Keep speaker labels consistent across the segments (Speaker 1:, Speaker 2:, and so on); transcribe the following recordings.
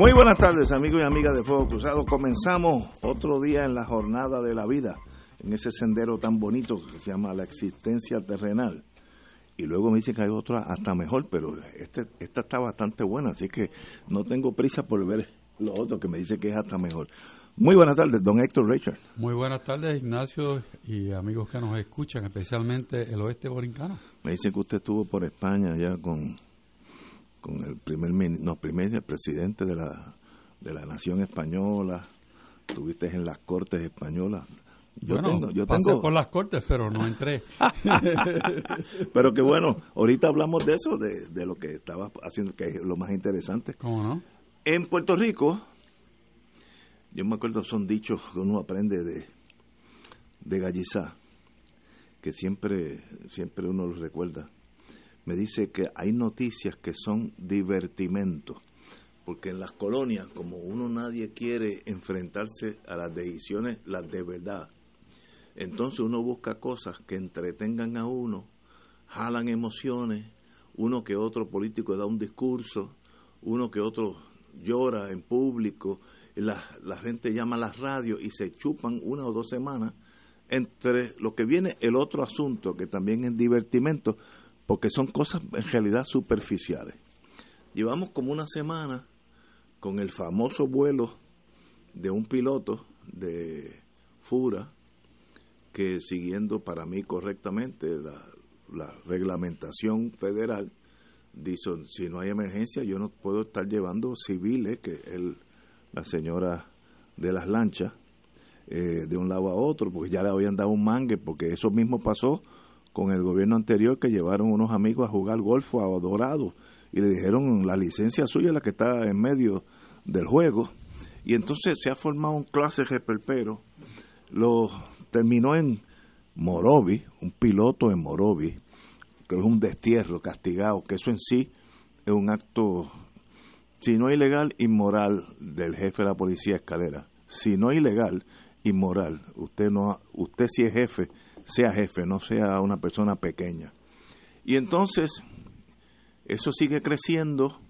Speaker 1: Muy buenas tardes, amigos y amigas de Fuego Cruzado. Comenzamos otro día en la jornada de la vida, en ese sendero tan bonito que se llama la existencia terrenal. Y luego me dice que hay otra hasta mejor, pero este, esta está bastante buena, así que no tengo prisa por ver lo otro que me dice que es hasta mejor. Muy buenas tardes, don Héctor Richard.
Speaker 2: Muy buenas tardes, Ignacio y amigos que nos escuchan, especialmente el oeste borincano.
Speaker 1: Me dice que usted estuvo por España ya con con el primer no primer presidente de la de la nación española estuviste en las cortes españolas.
Speaker 2: Yo tengo yo tengo por las cortes pero no entré.
Speaker 1: Pero que bueno ahorita hablamos de eso de, de lo que estaba haciendo que es lo más interesante.
Speaker 2: Cómo no
Speaker 1: en Puerto Rico yo me acuerdo son dichos que uno aprende de de Gallizá que siempre siempre uno los recuerda me dice que hay noticias que son divertimento, porque en las colonias, como uno nadie quiere enfrentarse a las decisiones, las de verdad, entonces uno busca cosas que entretengan a uno, jalan emociones, uno que otro político da un discurso, uno que otro llora en público, la, la gente llama a las radios y se chupan una o dos semanas entre lo que viene el otro asunto, que también es divertimento, porque son cosas en realidad superficiales. Llevamos como una semana con el famoso vuelo de un piloto de Fura que siguiendo para mí correctamente la, reglamentación federal, dice, si no hay emergencia yo no puedo estar llevando civiles, que el, la señora de las lanchas, eh, de un lado a otro, porque ya le habían dado un mangue, porque eso mismo pasó con el gobierno anterior que llevaron unos amigos a jugar golfo a Dorado y le dijeron la licencia suya la que está en medio del juego y entonces se ha formado un clase perpero lo terminó en Morovi un piloto en Morovi que es un destierro castigado que eso en sí es un acto si no ilegal inmoral del jefe de la policía escalera. Si no ilegal inmoral. Usted no usted si es jefe sea jefe, no sea una persona pequeña. Y entonces, eso sigue creciendo,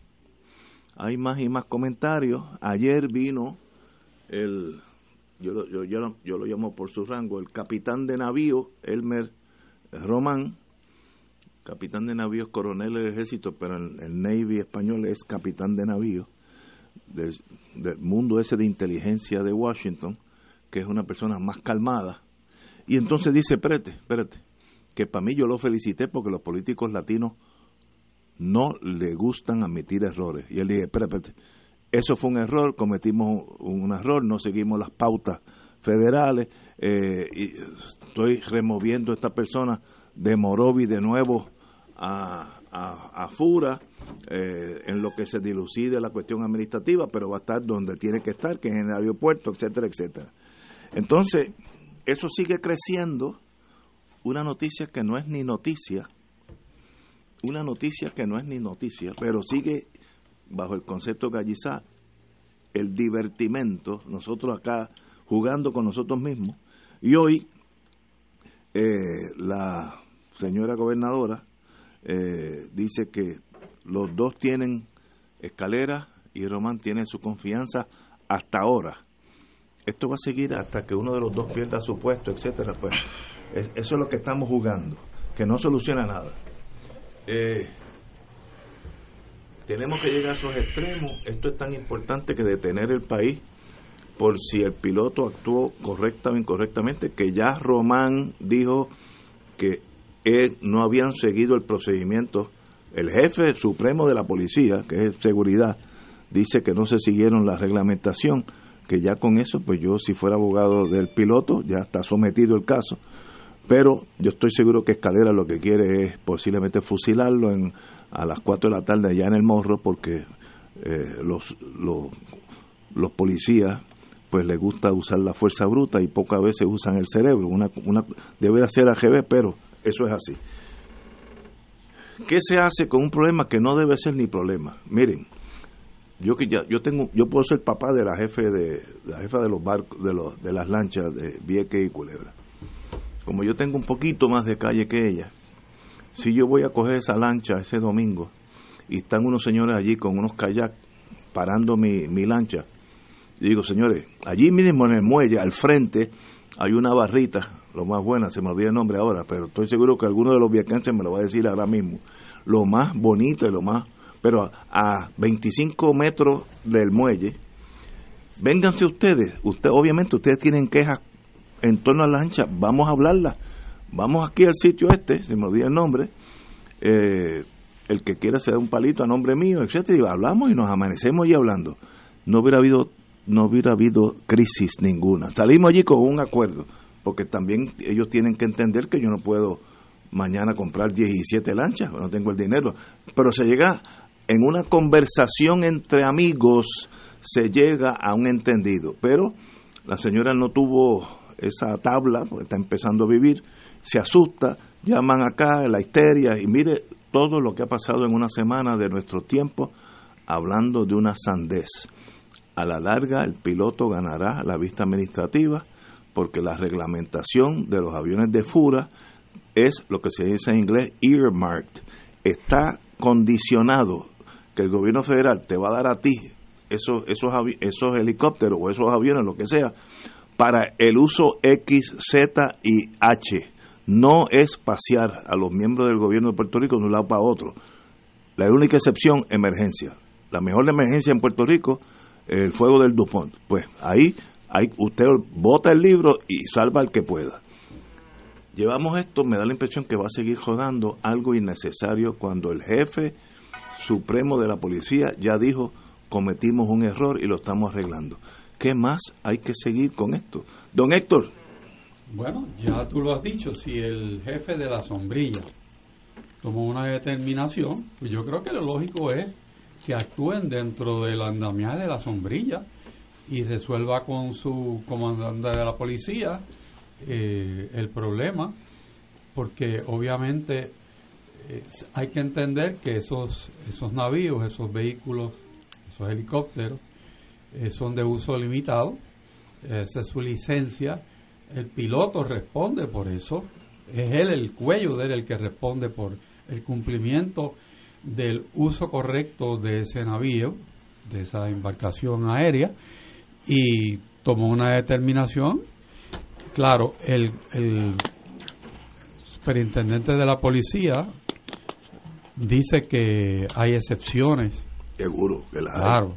Speaker 1: hay más y más comentarios. Ayer vino el, yo, yo, yo, yo lo llamo por su rango, el capitán de navío, Elmer Román, capitán de navío coronel del ejército, pero en el Navy español es capitán de navío, del, del mundo ese de inteligencia de Washington, que es una persona más calmada, y entonces dice, espérate, espérate, que para mí yo lo felicité porque los políticos latinos no le gustan admitir errores. Y él dice, espérate, eso fue un error, cometimos un error, no seguimos las pautas federales, eh, y estoy removiendo a esta persona de Morovi de nuevo a, a, Fura, eh, en lo que se dilucide la cuestión administrativa, pero va a estar donde tiene que estar, que es en el aeropuerto, etcétera, etcétera. Entonces, eso sigue creciendo, una noticia que no es ni noticia, una noticia que no es ni noticia, pero sigue bajo el concepto gallizá el divertimento, nosotros acá jugando con nosotros mismos. Y hoy eh, la señora gobernadora eh, dice que los dos tienen escalera y Román tiene su confianza hasta ahora esto va a seguir hasta que uno de los dos pierda su puesto, etcétera. Pues eso es lo que estamos jugando, que no soluciona nada. Eh, tenemos que llegar a esos extremos. Esto es tan importante que detener el país por si el piloto actuó correcta o incorrectamente, que ya Román dijo que no habían seguido el procedimiento. El jefe supremo de la policía, que es seguridad, dice que no se siguieron la reglamentación que ya con eso, pues yo si fuera abogado del piloto, ya está sometido el caso. Pero yo estoy seguro que Escalera lo que quiere es posiblemente fusilarlo en, a las 4 de la tarde allá en el Morro porque eh, los, los, policías pues les gusta usar la fuerza bruta y pocas veces usan el cerebro. Una, una, debe ser AGB, pero eso es así. ¿Qué se hace con un problema que no debe ser ni problema? Miren, yo que ya yo tengo yo puedo ser papá de la jefe de la jefa de los barcos de los de las lanchas de Vieques y Culebra. Como yo tengo un poquito más de calle que ella, si yo voy a coger esa lancha ese domingo y están unos señores allí con unos kayak parando mi, mi lancha, digo, señores, allí mismo en el muelle, al frente, hay una barrita, lo más buena, se me olvida el nombre ahora, pero estoy seguro que alguno de los viequenses me lo va a decir ahora mismo. Lo más bonito y lo más, pero a, 25 metros del muelle, vénganse ustedes, usted, obviamente ustedes tienen quejas en torno a la lancha, vamos a hablarla, vamos aquí al sitio este, se me olvida el nombre, eh, el que quiera hacer un palito a nombre mío, etcétera, y hablamos y nos amanecemos y hablando. No hubiera habido no hubiera habido crisis ninguna. Salimos allí con un acuerdo, porque también ellos tienen que entender que yo no puedo mañana comprar 17 lanchas, no tengo el dinero, pero se llega en una conversación entre amigos, se llega a un entendido, pero la señora no tuvo esa tabla, porque está empezando a vivir, se asusta, llaman acá, la histeria, y mire todo lo que ha pasado en una semana de nuestro tiempo hablando de una sandez a la larga el piloto ganará la vista administrativa porque la reglamentación de los aviones de Fura es lo que se dice en inglés earmarked. Está condicionado que el gobierno federal te va a dar a ti esos, esos, esos helicópteros o esos aviones, lo que sea, para el uso X, Z y H. No es pasear a los miembros del gobierno de Puerto Rico de un lado para otro. La única excepción, emergencia. La mejor emergencia en Puerto Rico el fuego del Dupont. Pues ahí, ahí usted bota el libro y salva al que pueda. Llevamos esto, me da la impresión que va a seguir jodando algo innecesario cuando el jefe supremo de la policía ya dijo cometimos un error y lo estamos arreglando. ¿Qué más hay que seguir con esto? Don Héctor.
Speaker 2: Bueno, ya tú lo has dicho, si el jefe de la sombrilla tomó una determinación, pues yo creo que lo lógico es que actúen dentro del andamiaje de la sombrilla y resuelva con su comandante de la policía eh, el problema, porque obviamente hay que entender que esos, esos navíos, esos vehículos, esos helicópteros, eh, son de uso limitado, esa es su licencia, el piloto responde por eso, es él el cuello de él el que responde por el cumplimiento del uso correcto de ese navío, de esa embarcación aérea, y tomó una determinación. Claro, el, el superintendente de la policía dice que hay excepciones.
Speaker 1: Seguro que
Speaker 2: Claro.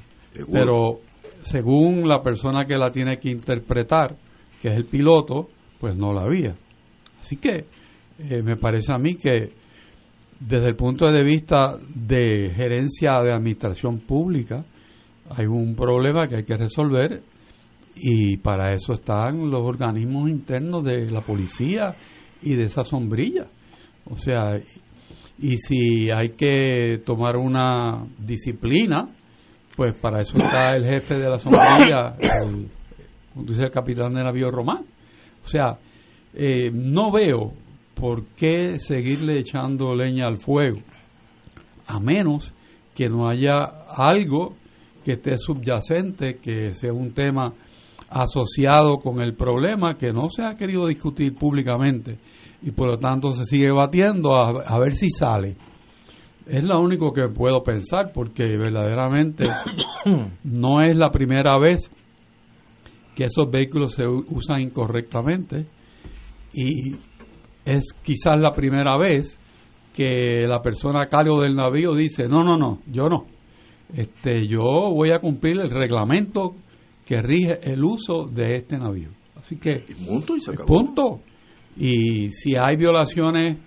Speaker 2: Pero según la persona que la tiene que interpretar, que es el piloto, pues no la había. Así que eh, me parece a mí que desde el punto de vista de gerencia de administración pública, hay un problema que hay que resolver y para eso están los organismos internos de la policía y de esa sombrilla. O sea, y si hay que tomar una disciplina, pues para eso está el jefe de la sombrilla, el, el capitán de navío román. O sea, eh, no veo ¿por qué seguirle echando leña al fuego? A menos que no haya algo que esté subyacente, que sea un tema asociado con el problema que no se ha querido discutir públicamente y por lo tanto se sigue batiendo a, ver si sale. Es lo único que puedo pensar porque verdaderamente no es la primera vez que esos vehículos se usan incorrectamente y es quizás la primera vez que la persona a cargo del navío dice, no, no, no, yo no. Este, yo voy a cumplir el reglamento que rige el uso de este navío. Así que,
Speaker 1: y punto, y se
Speaker 2: punto. Y si hay violaciones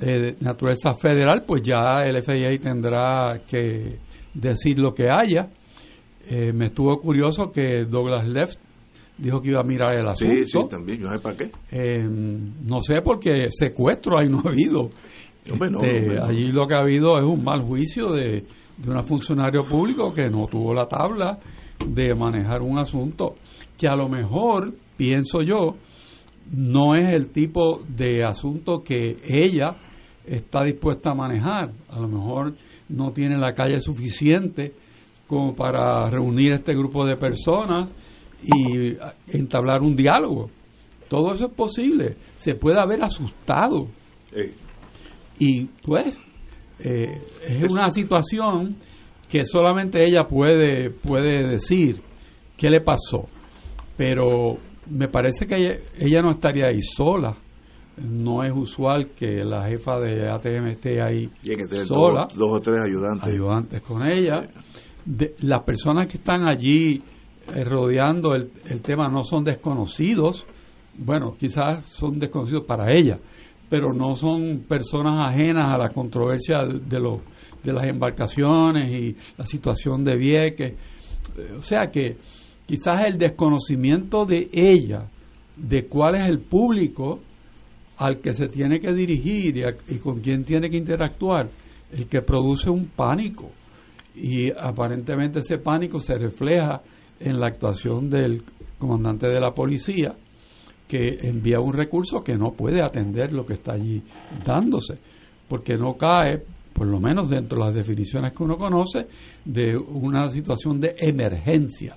Speaker 2: eh, de naturaleza federal, pues ya el FIA tendrá que decir lo que haya. Eh, me estuvo curioso que Douglas Left dijo que iba a mirar el asunto.
Speaker 1: Sí, sí, también, yo sé para qué.
Speaker 2: Eh, no sé, porque secuestro ahí no ha habido. Este, allí lo que ha habido es un mal juicio de, de un funcionario público que no tuvo la tabla de manejar un asunto que a lo mejor, pienso yo, no es el tipo de asunto que ella está dispuesta a manejar. A lo mejor no tiene la calle suficiente como para reunir este grupo de personas y entablar un diálogo. Todo eso es posible. Se puede haber asustado. Y pues eh, es una situación que solamente ella puede, puede decir qué le pasó. Pero me parece que ella, no estaría ahí sola. No es usual que la jefa de ATM esté ahí sola.
Speaker 1: Dos, o tres ayudantes.
Speaker 2: Ayudantes con ella. De, las personas que están allí eh, rodeando el, el tema no son desconocidos. Bueno, quizás son desconocidos para ella, pero no son personas ajenas a la controversia de, los, de las embarcaciones y la situación de Vieques. Eh, o sea que quizás el desconocimiento de ella de cuál es el público al que se tiene que dirigir y, con quién tiene que interactuar, el que produce un pánico. Y aparentemente ese pánico se refleja en la actuación del comandante de la policía, que envía un recurso que no puede atender lo que está allí dándose, porque no cae, por lo menos dentro de las definiciones que uno conoce, de una situación de emergencia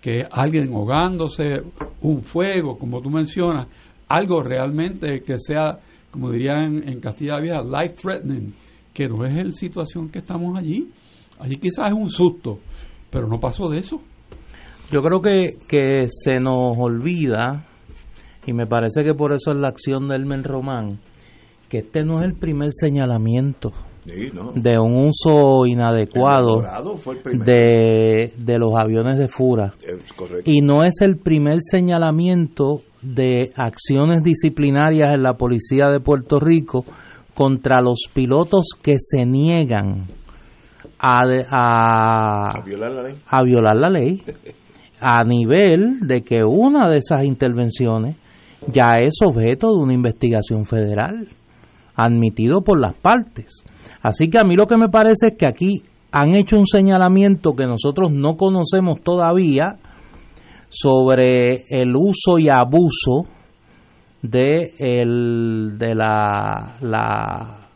Speaker 2: que alguien ahogándose, un fuego, como tú mencionas, algo realmente que sea, como dirían en Castilla Vieja, life threatening, que no es la situación que estamos allí. Allí quizás es un susto, pero no pasó de eso.
Speaker 3: Yo creo que, que se nos olvida, y me parece que por eso es la acción del Men Román, que este no es el primer señalamiento de un uso inadecuado de, de, los aviones de Fura. Y no es el primer señalamiento de acciones disciplinarias en la policía de Puerto Rico contra los pilotos que se niegan a, a, violar la ley. A, violar la ley, a nivel de que una de esas intervenciones ya es objeto de una investigación federal admitido por las partes. Así que a mí lo que me parece es que aquí han hecho un señalamiento que nosotros no conocemos todavía sobre el uso y abuso de el de la, la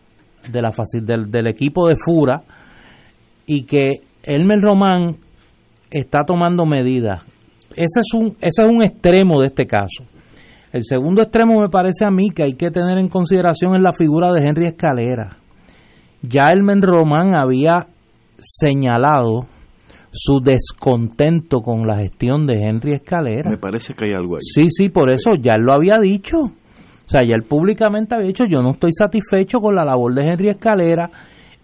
Speaker 3: de la del, del, equipo de Fura y que Elmer Román está tomando medidas. Ese es un ese es un extremo de este caso. El segundo extremo me parece a mí que hay que tener en consideración en la figura de Henry Escalera ya Elmen Román había señalado su descontento con la gestión de Henry Escalera.
Speaker 1: Me parece que hay algo ahí.
Speaker 3: Sí, sí, por eso ya él lo había dicho. O sea, ya él públicamente había dicho, yo no estoy satisfecho con la labor de Henry Escalera.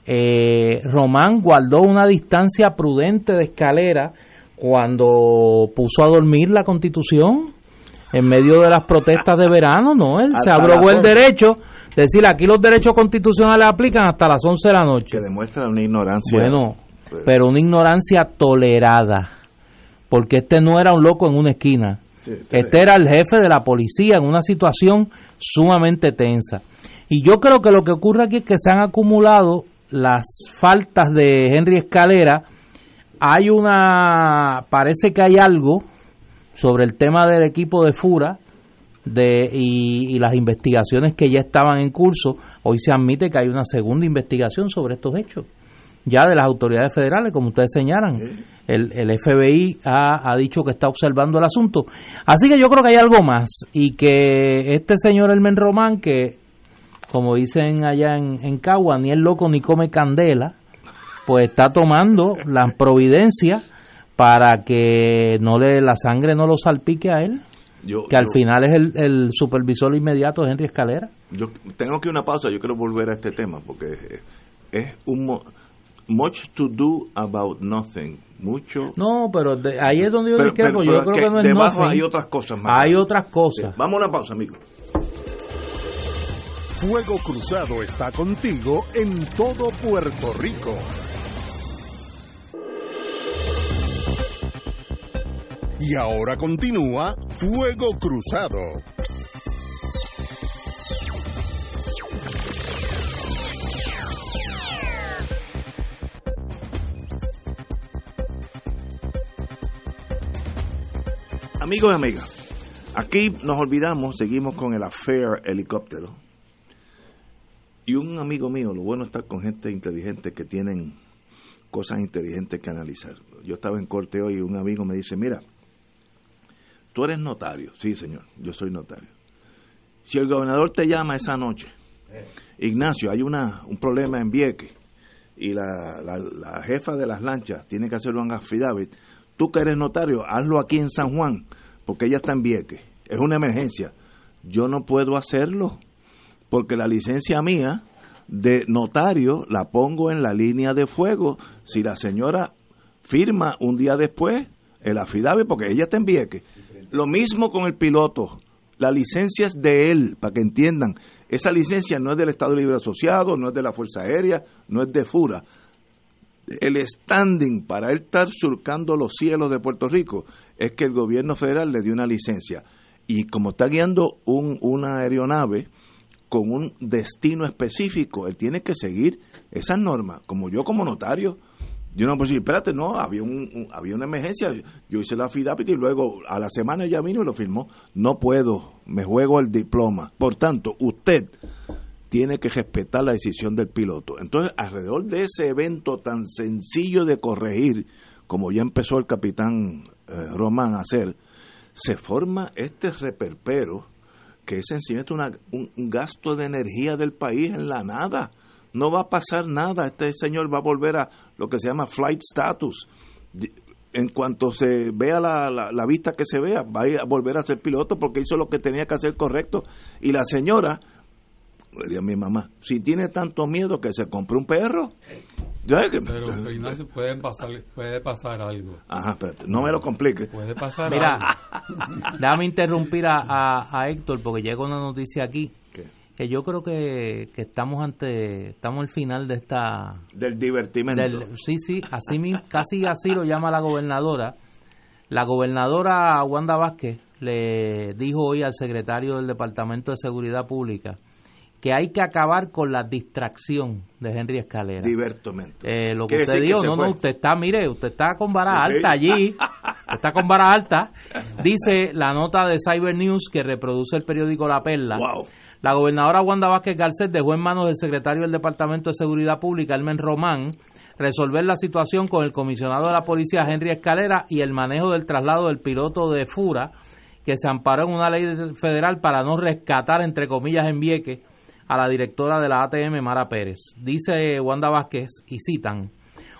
Speaker 3: Eh, Román guardó una distancia prudente de Escalera cuando puso a dormir la constitución en medio de las protestas de verano, ¿no? Él se abrogó el derecho decir, aquí los derechos constitucionales aplican hasta las 11 de la noche.
Speaker 1: Que demuestra una ignorancia.
Speaker 3: Bueno, pues, pero una ignorancia tolerada, porque este no era un loco en una esquina. este, este era el jefe de la policía en una situación sumamente tensa. Y yo creo que lo que ocurre aquí es que se han acumulado las faltas de Henry Escalera. Hay una, parece que hay algo sobre el tema del equipo de Fura de, y, las investigaciones que ya estaban en curso, hoy se admite que hay una segunda investigación sobre estos hechos, ya de las autoridades federales, como ustedes señalan. El, el FBI ha, ha, dicho que está observando el asunto. Así que yo creo que hay algo más y que este señor Elmen Román, que como dicen allá en, en Cagua, ni es loco ni come candela, pues está tomando las providencias para que no le la sangre no lo salpique a él que al final es el, supervisor inmediato de Henry Escalera.
Speaker 1: Yo tengo que una pausa, yo quiero volver a este tema porque es, un much to do about nothing, mucho.
Speaker 3: No, pero ahí es donde yo yo creo que, no es debajo
Speaker 1: hay otras cosas
Speaker 3: más. Hay otras cosas.
Speaker 1: vamos a una pausa, amigo.
Speaker 4: Fuego Cruzado está contigo en todo Puerto Rico. Y ahora continúa Fuego Cruzado.
Speaker 1: Amigos y amigas, aquí nos olvidamos, seguimos con el affair helicóptero. Y un amigo mío, lo bueno es estar con gente inteligente que tienen cosas inteligentes que analizar. Yo estaba en corte hoy y un amigo me dice, mira, tú eres notario. Sí, señor, yo soy notario. Si el gobernador te llama esa noche, Ignacio, hay una, un problema en Vieques y la, la, jefa de las lanchas tiene que hacerlo en affidavit, tú que eres notario, hazlo aquí en San Juan, porque ella está en Vieques. Es una emergencia. Yo no puedo hacerlo, porque la licencia mía de notario la pongo en la línea de fuego si la señora firma un día después el affidavit, porque ella está en Vieques. Lo mismo con el piloto. La licencia es de él, para que entiendan. Esa licencia no es del Estado Libre Asociado, no es de la Fuerza Aérea, no es de FURA el standing para él estar surcando los cielos de Puerto Rico es que el gobierno federal le dio una licencia. Y como está guiando un, una aeronave con un destino específico, él tiene que seguir esas normas. Como yo como notario, yo no puedo decir, espérate, no, había, un, había una emergencia, yo hice la FIDAPIT y luego a la semana ya vino y lo firmó. No puedo, me juego el diploma. Por tanto, usted tiene que respetar la decisión del piloto. Entonces, alrededor de ese evento tan sencillo de corregir, como ya empezó el capitán eh, Román a hacer, se forma este reperpero que es sencillamente un, un, gasto de energía del país en la nada. No va a pasar nada. Este señor va a volver a lo que se llama flight status. En cuanto se vea la, la, la vista que se vea, va a volver a ser piloto porque hizo lo que tenía que hacer correcto. Y la señora diría mi mamá, si tiene tanto miedo que se compre un perro.
Speaker 2: Pero Ignacio, puede pasar, puede pasar algo.
Speaker 1: Ajá, espérate, no me lo complique.
Speaker 2: Puede pasar
Speaker 3: Mira, déjame interrumpir a, a, Héctor porque llega una noticia aquí. Que yo creo que, que estamos ante, estamos al final de esta...
Speaker 1: Del divertimento.
Speaker 3: sí, sí, así casi así lo llama la gobernadora. La gobernadora Wanda Vázquez le dijo hoy al secretario del Departamento de Seguridad Pública que hay que acabar con la distracción de Henry Escalera.
Speaker 1: Divertamente.
Speaker 3: Eh, lo que usted dijo, no, no, usted está, mire, usted está con vara alta allí, está con vara alta. Dice la nota de Cyber News que reproduce el periódico La Perla. La gobernadora Wanda Vázquez Garcet dejó en manos del secretario del Departamento de Seguridad Pública, Elmen Román, resolver la situación con el comisionado de la policía, Henry Escalera, y el manejo del traslado del piloto de Fura, que se amparó en una ley federal para no rescatar, entre comillas, en Vieques a la directora de la ATM, Mara Pérez. Dice Wanda Vázquez, y citan,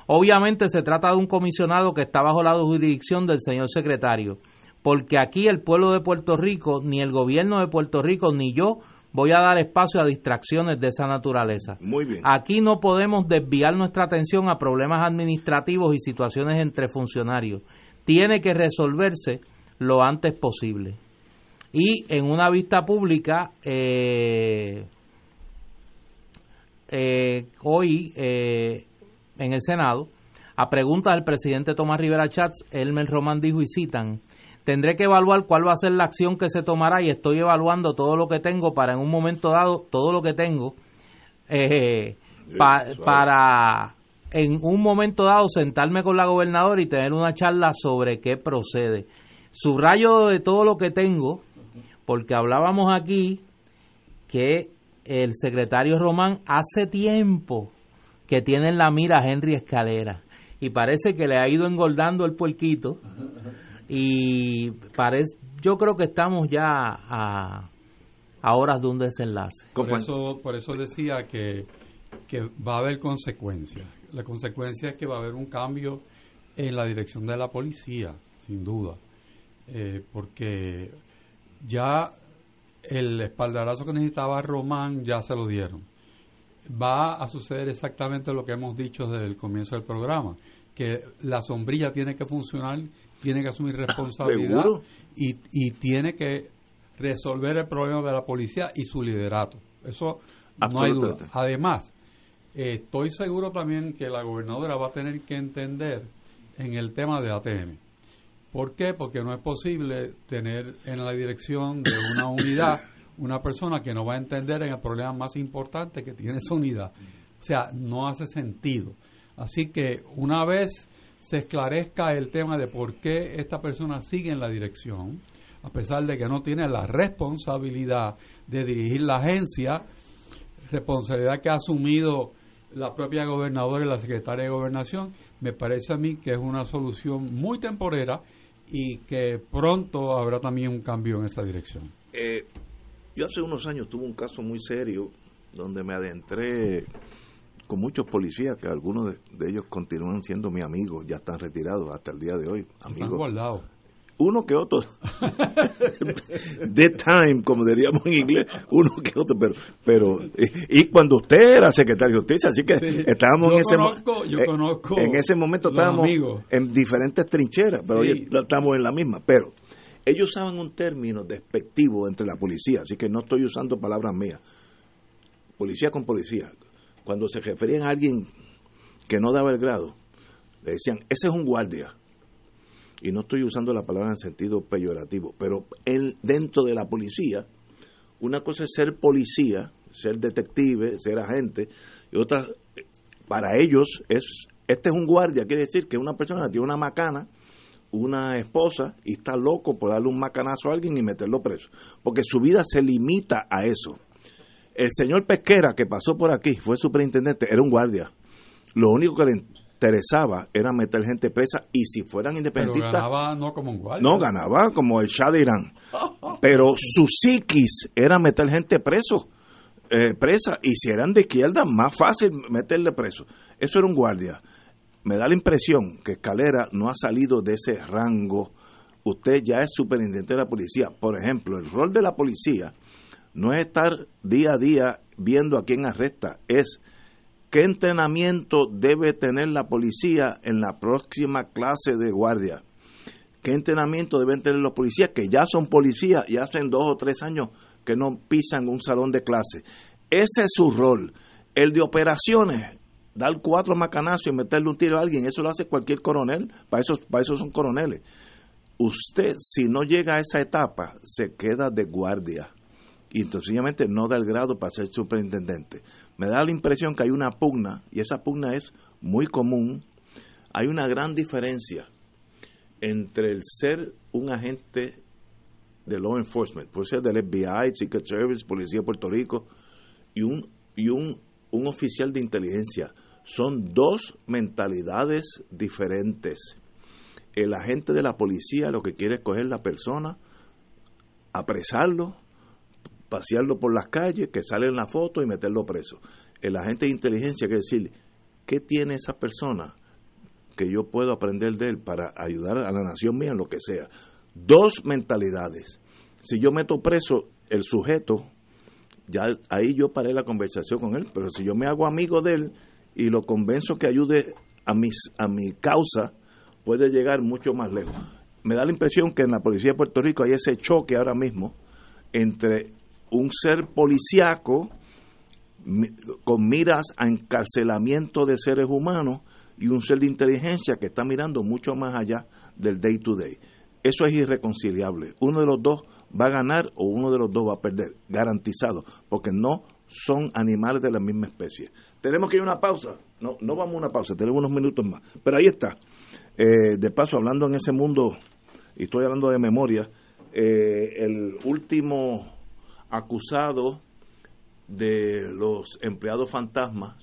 Speaker 3: obviamente se trata de un comisionado que está bajo la jurisdicción del señor secretario, porque aquí el pueblo de Puerto Rico, ni el gobierno de Puerto Rico, ni yo voy a dar espacio a distracciones de esa naturaleza.
Speaker 1: Muy bien.
Speaker 3: Aquí no podemos desviar nuestra atención a problemas administrativos y situaciones entre funcionarios. Tiene que resolverse lo antes posible. Y en una vista pública, eh, eh, hoy eh, en el Senado, a preguntas del presidente Tomás Rivera Chats, Elmer Román dijo y citan, tendré que evaluar cuál va a ser la acción que se tomará y estoy evaluando todo lo que tengo para en un momento dado, todo lo que tengo, eh, para en un momento dado sentarme con la gobernadora y tener una charla sobre qué procede. Subrayo de todo lo que tengo, porque hablábamos aquí que el secretario Román hace tiempo que tiene en la mira a Henry Escalera y parece que le ha ido engordando el puerquito y parece yo creo que estamos ya a, a horas de un desenlace.
Speaker 2: Por eso, por eso decía que, que va a haber consecuencias. La consecuencia es que va a haber un cambio en la dirección de la policía, sin duda, eh, porque ya el espaldarazo que necesitaba Román ya se lo dieron. Va a suceder exactamente lo que hemos dicho desde el comienzo del programa, que la sombrilla tiene que funcionar, tiene que asumir responsabilidad y, y, tiene que resolver el problema de la policía y su liderato. Eso no hay duda. Además, estoy seguro también que la gobernadora va a tener que entender en el tema de ATM ¿Por qué? Porque no es posible tener en la dirección de una unidad una persona que no va a entender en el problema más importante que tiene esa unidad. O sea, no hace sentido. Así que una vez se esclarezca el tema de por qué esta persona sigue en la dirección, a pesar de que no tiene la responsabilidad de dirigir la agencia, responsabilidad que ha asumido la propia gobernadora y la secretaria de gobernación, me parece a mí que es una solución muy temporera y que pronto habrá también un cambio en esa dirección.
Speaker 1: Eh, yo hace unos años tuve un caso muy serio donde me adentré con muchos policías, que algunos de, ellos continúan siendo mis amigos, ya están retirados hasta el día de hoy. Amigos.
Speaker 2: Están guardados
Speaker 1: uno que otro. The time, como diríamos en inglés, uno que otro, pero, pero y, cuando usted era secretario de justicia, así que estábamos en ese
Speaker 2: momento. Yo eh, conozco
Speaker 1: en ese momento estábamos en diferentes trincheras, pero hoy estamos en la misma. Pero ellos usaban un término despectivo entre la policía, así que no estoy usando palabras mías. Policía con policía. Cuando se referían a alguien que no daba el grado, le decían, ese es un guardia y no estoy usando la palabra en sentido peyorativo, pero él, dentro de la policía, una cosa es ser policía, ser detective, ser agente, y otra, para ellos, es este es un guardia, quiere decir que una persona tiene una macana, una esposa, y está loco por darle un macanazo a alguien y meterlo preso, porque su vida se limita a eso. El señor Pesquera, que pasó por aquí, fue superintendente, era un guardia. Lo único que le interesaba era meter gente presa y si fueran independentistas...
Speaker 2: Pero ganaba no como un guardia.
Speaker 1: No, ganaba como el Shah de Irán. Pero su psiquis era meter gente preso, eh, presa y si eran de izquierda, más fácil meterle preso. Eso era un guardia. Me da la impresión que Escalera no ha salido de ese rango. Usted ya es superintendente de la policía. Por ejemplo, el rol de la policía no es estar día a día viendo a quién arresta, es ¿Qué entrenamiento debe tener la policía en la próxima clase de guardia? ¿Qué entrenamiento deben tener los policías que ya son policías y hacen dos o tres años que no pisan un salón de clase? Ese es su rol. El de operaciones, dar cuatro macanazos y meterle un tiro a alguien, eso lo hace cualquier coronel, para eso, para eso son coroneles. Usted, si no llega a esa etapa, se queda de guardia y entonces no da el grado para ser superintendente me da la impresión que hay una pugna, y esa pugna es muy común, hay una gran diferencia entre el ser un agente de law enforcement, puede ser del FBI, Secret Service, Policía de Puerto Rico, y un, y un, un oficial de inteligencia. Son dos mentalidades diferentes. El agente de la policía lo que quiere es coger la persona, apresarlo, pasearlo por las calles, que sale en la foto y meterlo preso. El agente de inteligencia quiere decir, ¿qué tiene esa persona que yo puedo aprender de él para ayudar a la nación mía en lo que sea? Dos mentalidades. Si yo meto preso el sujeto, ya ahí yo paré la conversación con él, pero si yo me hago amigo de él y lo convenzo que ayude a, mis, a mi causa, puede llegar mucho más lejos. Me da la impresión que en la policía de Puerto Rico hay ese choque ahora mismo entre un ser policíaco con miras a encarcelamiento de seres humanos y un ser de inteligencia que está mirando mucho más allá del day to day. Eso es irreconciliable. Uno de los dos va a ganar o uno de los dos va a perder, garantizado, porque no son animales de la misma especie. Tenemos que ir a una pausa. No, no vamos a una pausa, tenemos unos minutos más. Pero ahí está. Eh, de paso, hablando en ese mundo, y estoy hablando de memoria, eh, el último acusado de los empleados fantasmas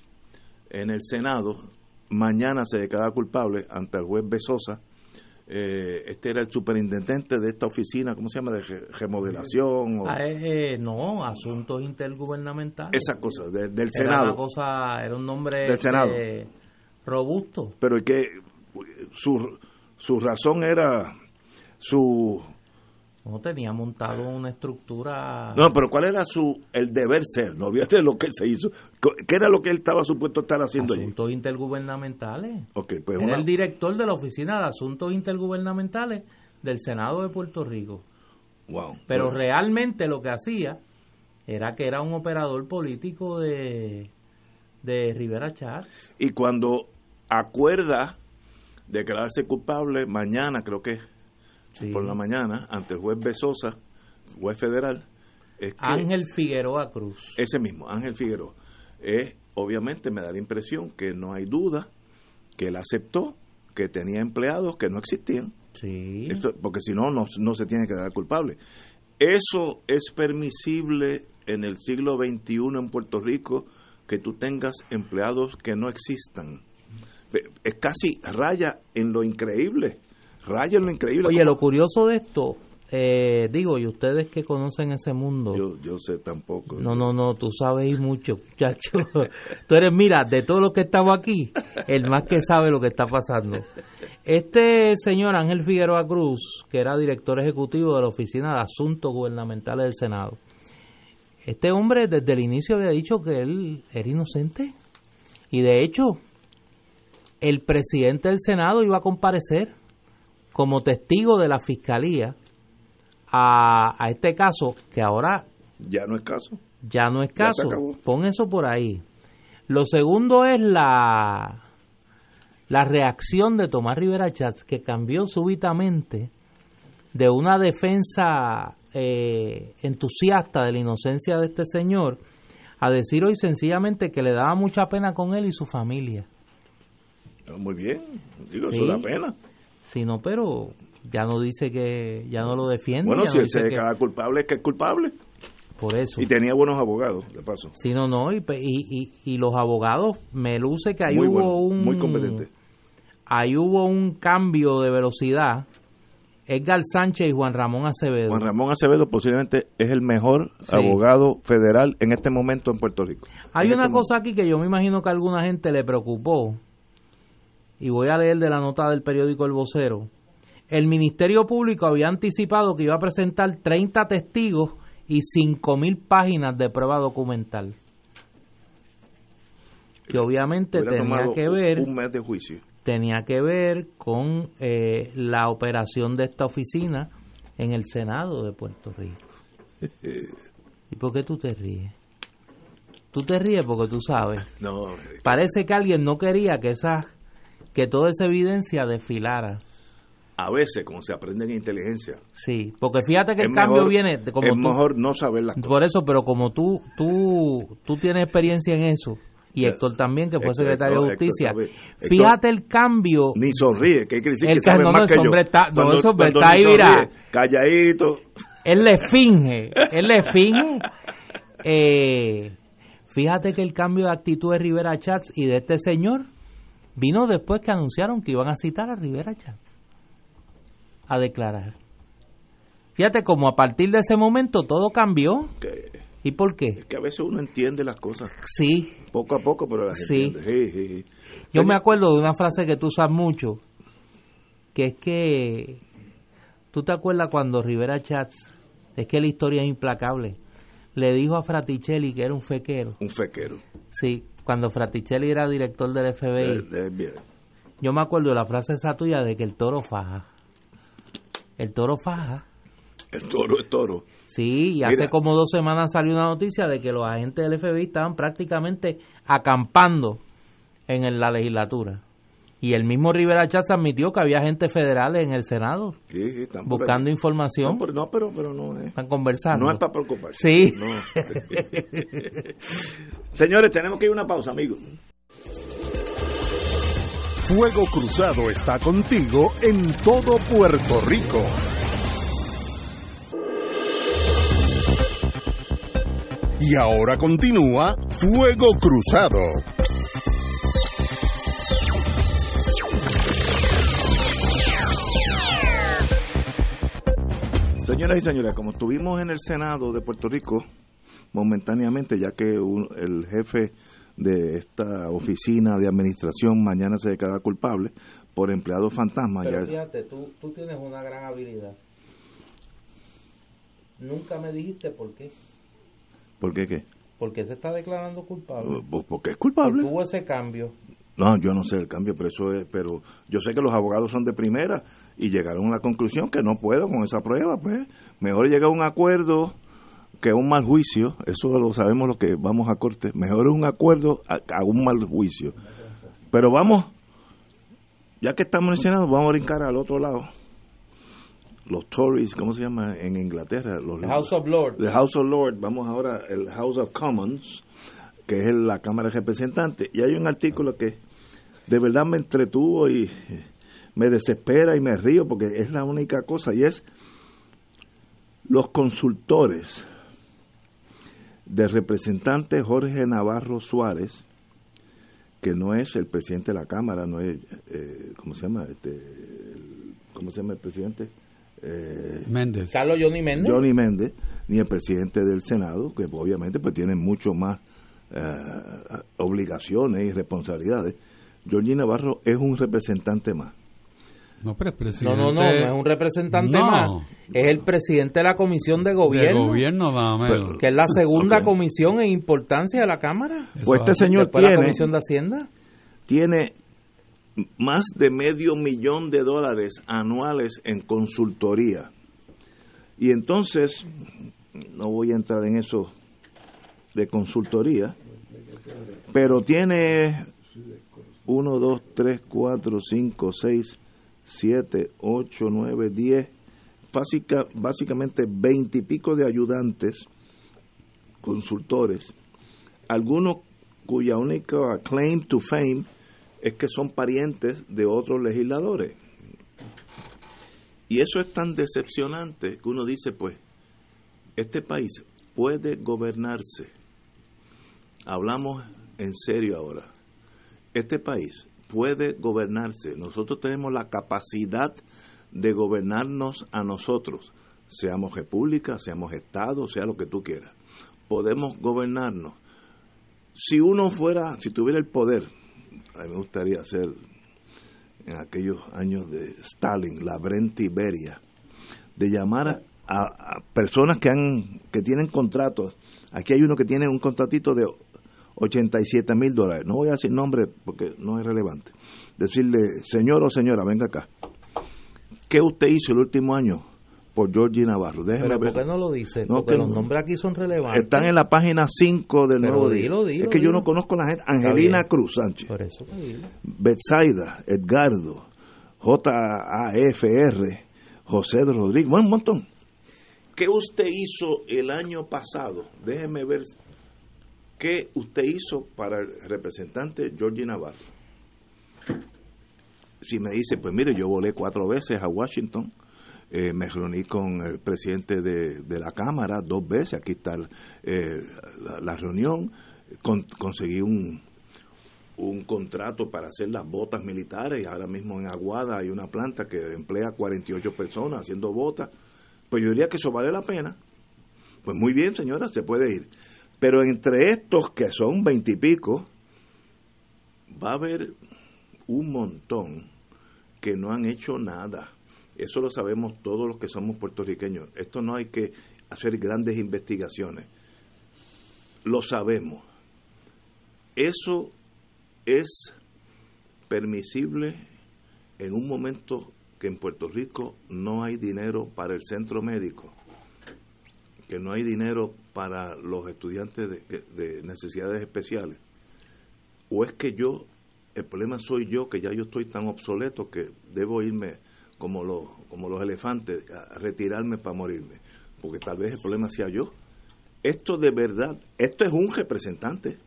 Speaker 1: en el Senado, mañana se declara culpable ante el juez Besosa. Eh, este era el superintendente de esta oficina, ¿cómo se llama? De remodelación. O,
Speaker 3: ah, eh, no, asuntos intergubernamentales.
Speaker 1: Esa cosa, del Senado.
Speaker 3: Era, cosa, era un nombre del Senado. Robusto.
Speaker 1: Pero que su, su razón era su
Speaker 3: no tenía montado una estructura.
Speaker 1: No, pero ¿cuál era su el deber ser? No olvídate lo que se hizo. ¿Qué era lo que él estaba supuesto estar haciendo
Speaker 3: Asuntos intergubernamentales.
Speaker 1: Okay, pues
Speaker 3: era el director de la Oficina de Asuntos Intergubernamentales del Senado de Puerto Rico.
Speaker 1: Wow.
Speaker 3: Pero realmente lo que hacía era que era un operador político de, de Rivera Chávez.
Speaker 1: Y cuando acuerda declararse culpable, mañana creo que por la mañana ante el juez Besosa, juez federal.
Speaker 3: Ángel Figueroa Cruz.
Speaker 1: Ese mismo, Ángel Figueroa. Es, obviamente me da la impresión que no hay duda que él aceptó que tenía empleados que no existían.
Speaker 3: Sí.
Speaker 1: porque si no, no se tiene que dar culpable. ¿Eso es permisible en el siglo XXI en Puerto Rico que tú tengas empleados que no existan? Es casi raya en lo increíble. Raya en lo increíble.
Speaker 3: Oye, lo curioso de esto eh, digo, y ustedes que conocen ese mundo.
Speaker 1: Yo, yo sé tampoco.
Speaker 3: No, no, no, tú sabes mucho, muchacho. tú eres, mira, de todos los que estamos aquí, el más que sabe lo que está pasando. Este señor Ángel Figueroa Cruz, que era director ejecutivo de la Oficina de Asuntos Gubernamentales del Senado, este hombre desde el inicio había dicho que él era inocente. Y de hecho, el presidente del Senado iba a comparecer como testigo de la fiscalía a, este caso, que ahora...
Speaker 1: Ya no es caso.
Speaker 3: Ya no es caso. Pon eso por ahí. Lo segundo es la, la reacción de Tomás Rivera Chats, que cambió súbitamente de una defensa eh, entusiasta de la inocencia de este señor a decir hoy sencillamente que le daba mucha pena con él y su familia.
Speaker 1: Muy bien, digo, eso da pena.
Speaker 3: Sí, no, pero ya no dice que ya no lo defiende.
Speaker 1: Bueno, si él se declara culpable, es que es culpable.
Speaker 3: Por eso.
Speaker 1: Y tenía buenos abogados, de paso.
Speaker 3: Sí, no, no, y, y, y los abogados, me luce que ahí hubo un...
Speaker 1: Muy competente.
Speaker 3: Ahí hubo un cambio de velocidad. Edgar Sánchez y Juan Ramón Acevedo.
Speaker 1: Juan Ramón Acevedo posiblemente es el mejor abogado federal en este momento en Puerto Rico.
Speaker 3: Hay
Speaker 1: una
Speaker 3: este cosa aquí que yo me imagino que a alguna gente le preocupó. Y voy a leer de la nota del periódico El Vocero el Ministerio Público había anticipado que iba a presentar 30 testigos y 5.000 páginas de prueba documental. Que obviamente tenía que ver...
Speaker 1: Un mes de juicio.
Speaker 3: Tenía que ver con eh, la operación de esta oficina en el Senado de Puerto Rico. ¿Y por qué tú te ríes? Tú te ríes porque tú sabes.
Speaker 1: No.
Speaker 3: Parece que alguien no quería que esa que toda esa evidencia desfilara
Speaker 1: a veces, como se aprende en inteligencia.
Speaker 3: Sí, porque fíjate que el cambio viene
Speaker 1: como es mejor no saber las cosas.
Speaker 3: Por eso, pero como tú tú tú tienes experiencia en eso y Héctor también que fue secretario de justicia. fíjate el cambio.
Speaker 1: Ni sonríe, que hay que decir
Speaker 3: el
Speaker 1: que
Speaker 3: no, más que hombre Está, no, eso está ahí, mira.
Speaker 1: Calladito.
Speaker 3: Él le finge, él le finge. Eh, fíjate que el cambio de actitud de Rivera Chats y de este señor vino después que anunciaron que iban a citar a Rivera Chats a declarar. Fíjate como a partir de ese momento todo cambió. ¿Y por qué?
Speaker 1: Es que a veces uno entiende las cosas.
Speaker 3: Sí.
Speaker 1: Poco a poco, pero las
Speaker 3: sí. entiende. Yo me acuerdo de una frase que tú usas mucho, que es que tú te acuerdas cuando Rivera Chats, es que la historia es implacable, le dijo a Fraticelli que era un fequero.
Speaker 1: Un fequero.
Speaker 3: Sí, cuando Fraticelli era director del FBI. Yo me acuerdo de la frase esa tuya de que el toro faja. El toro faja.
Speaker 1: El toro es toro.
Speaker 3: Sí, y hace como dos semanas salió una noticia de que los agentes del FBI estaban prácticamente acampando en la legislatura. Y el mismo Rivera Chávez admitió que había agentes federales en el Senado
Speaker 1: sí,
Speaker 3: buscando información.
Speaker 1: No, pero, no, pero, no es.
Speaker 3: Están conversando.
Speaker 1: No es para preocuparse.
Speaker 3: Sí.
Speaker 1: Señores, tenemos que ir a una pausa, amigos.
Speaker 4: Fuego Cruzado está contigo en todo Puerto Rico. Y ahora continúa Fuego Cruzado.
Speaker 1: Señoras y señores, como estuvimos en el Senado de Puerto Rico momentáneamente, ya que el jefe de esta oficina de administración mañana se declara culpable por empleados fantasmas.
Speaker 3: Pero fíjate, tú, tú tienes una gran habilidad. Nunca me dijiste por qué.
Speaker 1: ¿Por qué qué?
Speaker 3: Porque se está declarando culpable.
Speaker 1: Pues porque es culpable.
Speaker 3: Hubo ese cambio.
Speaker 1: No, yo no sé el cambio, pero eso es, pero yo sé que los abogados son de primera y llegaron a la conclusión que no puedo con esa prueba, pues mejor llegar a un acuerdo que un mal juicio, eso lo sabemos lo que vamos a corte, mejor es un acuerdo a, un mal juicio. Pero vamos, ya que estamos mencionando, vamos a brincar al otro lado. los Tories, ¿cómo se llama en Inglaterra? Los,
Speaker 3: House of Lords.
Speaker 1: The House of Lords, vamos ahora el House of Commons, que es la Cámara de Representantes. Y hay un artículo que de verdad me entretuvo y me desespera y me río porque es la única cosa y es los consultores del representante Jorge Navarro Suárez, que no es el presidente de la Cámara, no es, eh, ¿cómo se llama? Este, ¿Cómo se llama el presidente?
Speaker 2: Eh, Méndez.
Speaker 3: Carlos Johnny Méndez.
Speaker 1: Johnny Méndez, ni el presidente del Senado, que obviamente pues tiene mucho más eh, obligaciones y responsabilidades. Johnny Navarro es un representante más.
Speaker 2: No, pero presidente...
Speaker 3: no, no, no, es un representante más. Es el presidente de la Comisión de Gobierno.
Speaker 2: De gobierno, nada
Speaker 3: Que es la segunda comisión en importancia de la Cámara.
Speaker 1: Pues este señor tiene...
Speaker 3: la Comisión de Hacienda.
Speaker 1: Tiene más de medio millón de dólares anuales en consultoría. Y entonces, no voy a entrar en eso de consultoría, pero tiene 1, 2, 3, 4, 5, 6, 7, 8, 9, 10, básicamente 20 y pico de ayudantes, consultores, algunos cuya única claim to fame es que son parientes de otros legisladores. Y eso es tan decepcionante que uno dice, pues, este país puede gobernarse. Hablamos en serio ahora. Este país puede gobernarse. Nosotros tenemos la capacidad de gobernarnos a nosotros, seamos república, seamos Estado, sea lo que tú quieras. Podemos gobernarnos. Si uno fuera, si tuviera el poder, a mí me gustaría hacer en aquellos años de Stalin, la Brent Iberia, de llamar a, personas que han que tienen contratos. Aquí hay uno que tiene un contratito de 87 mil dólares. No voy a decir nombre porque no es relevante. Decirle, señor o señora, venga acá. ¿Qué usted hizo el último año por Georgie Navarro?
Speaker 3: Déjeme ¿por qué no lo dice? porque los nombres aquí son relevantes.
Speaker 1: Están en la página 5 del nuevo dilo, dilo, Es que yo no conozco a la gente. Angelina Cruz Sánchez.
Speaker 3: Por eso
Speaker 1: Betsaida, Edgardo, JAFR, José Rodríguez. Bueno, un montón. ¿Qué usted hizo el año pasado? Déjeme ver ¿Qué usted hizo para el representante Georgie Navarro? Si me dice, pues mire, yo volé cuatro veces a Washington, eh, me reuní con el presidente de, la Cámara dos veces, aquí está eh, la, reunión, conseguí un, un contrato para hacer las botas militares ahora mismo en Aguada hay una planta que emplea 48 personas haciendo botas, pues yo diría que eso vale la pena. Pues muy bien, señora, se puede ir. Pero entre estos que son veintipico, va a haber un montón que no han hecho nada. Eso lo sabemos todos los que somos puertorriqueños. Esto no hay que hacer grandes investigaciones. Lo sabemos. Eso es permisible en un momento que en Puerto Rico no hay dinero para el centro médico que no hay dinero para los estudiantes de, necesidades especiales, o es que yo, el problema soy yo, que ya yo estoy tan obsoleto que debo irme como los, como los elefantes, a retirarme para morirme, porque tal vez el problema sea yo. Esto de verdad, esto es un representante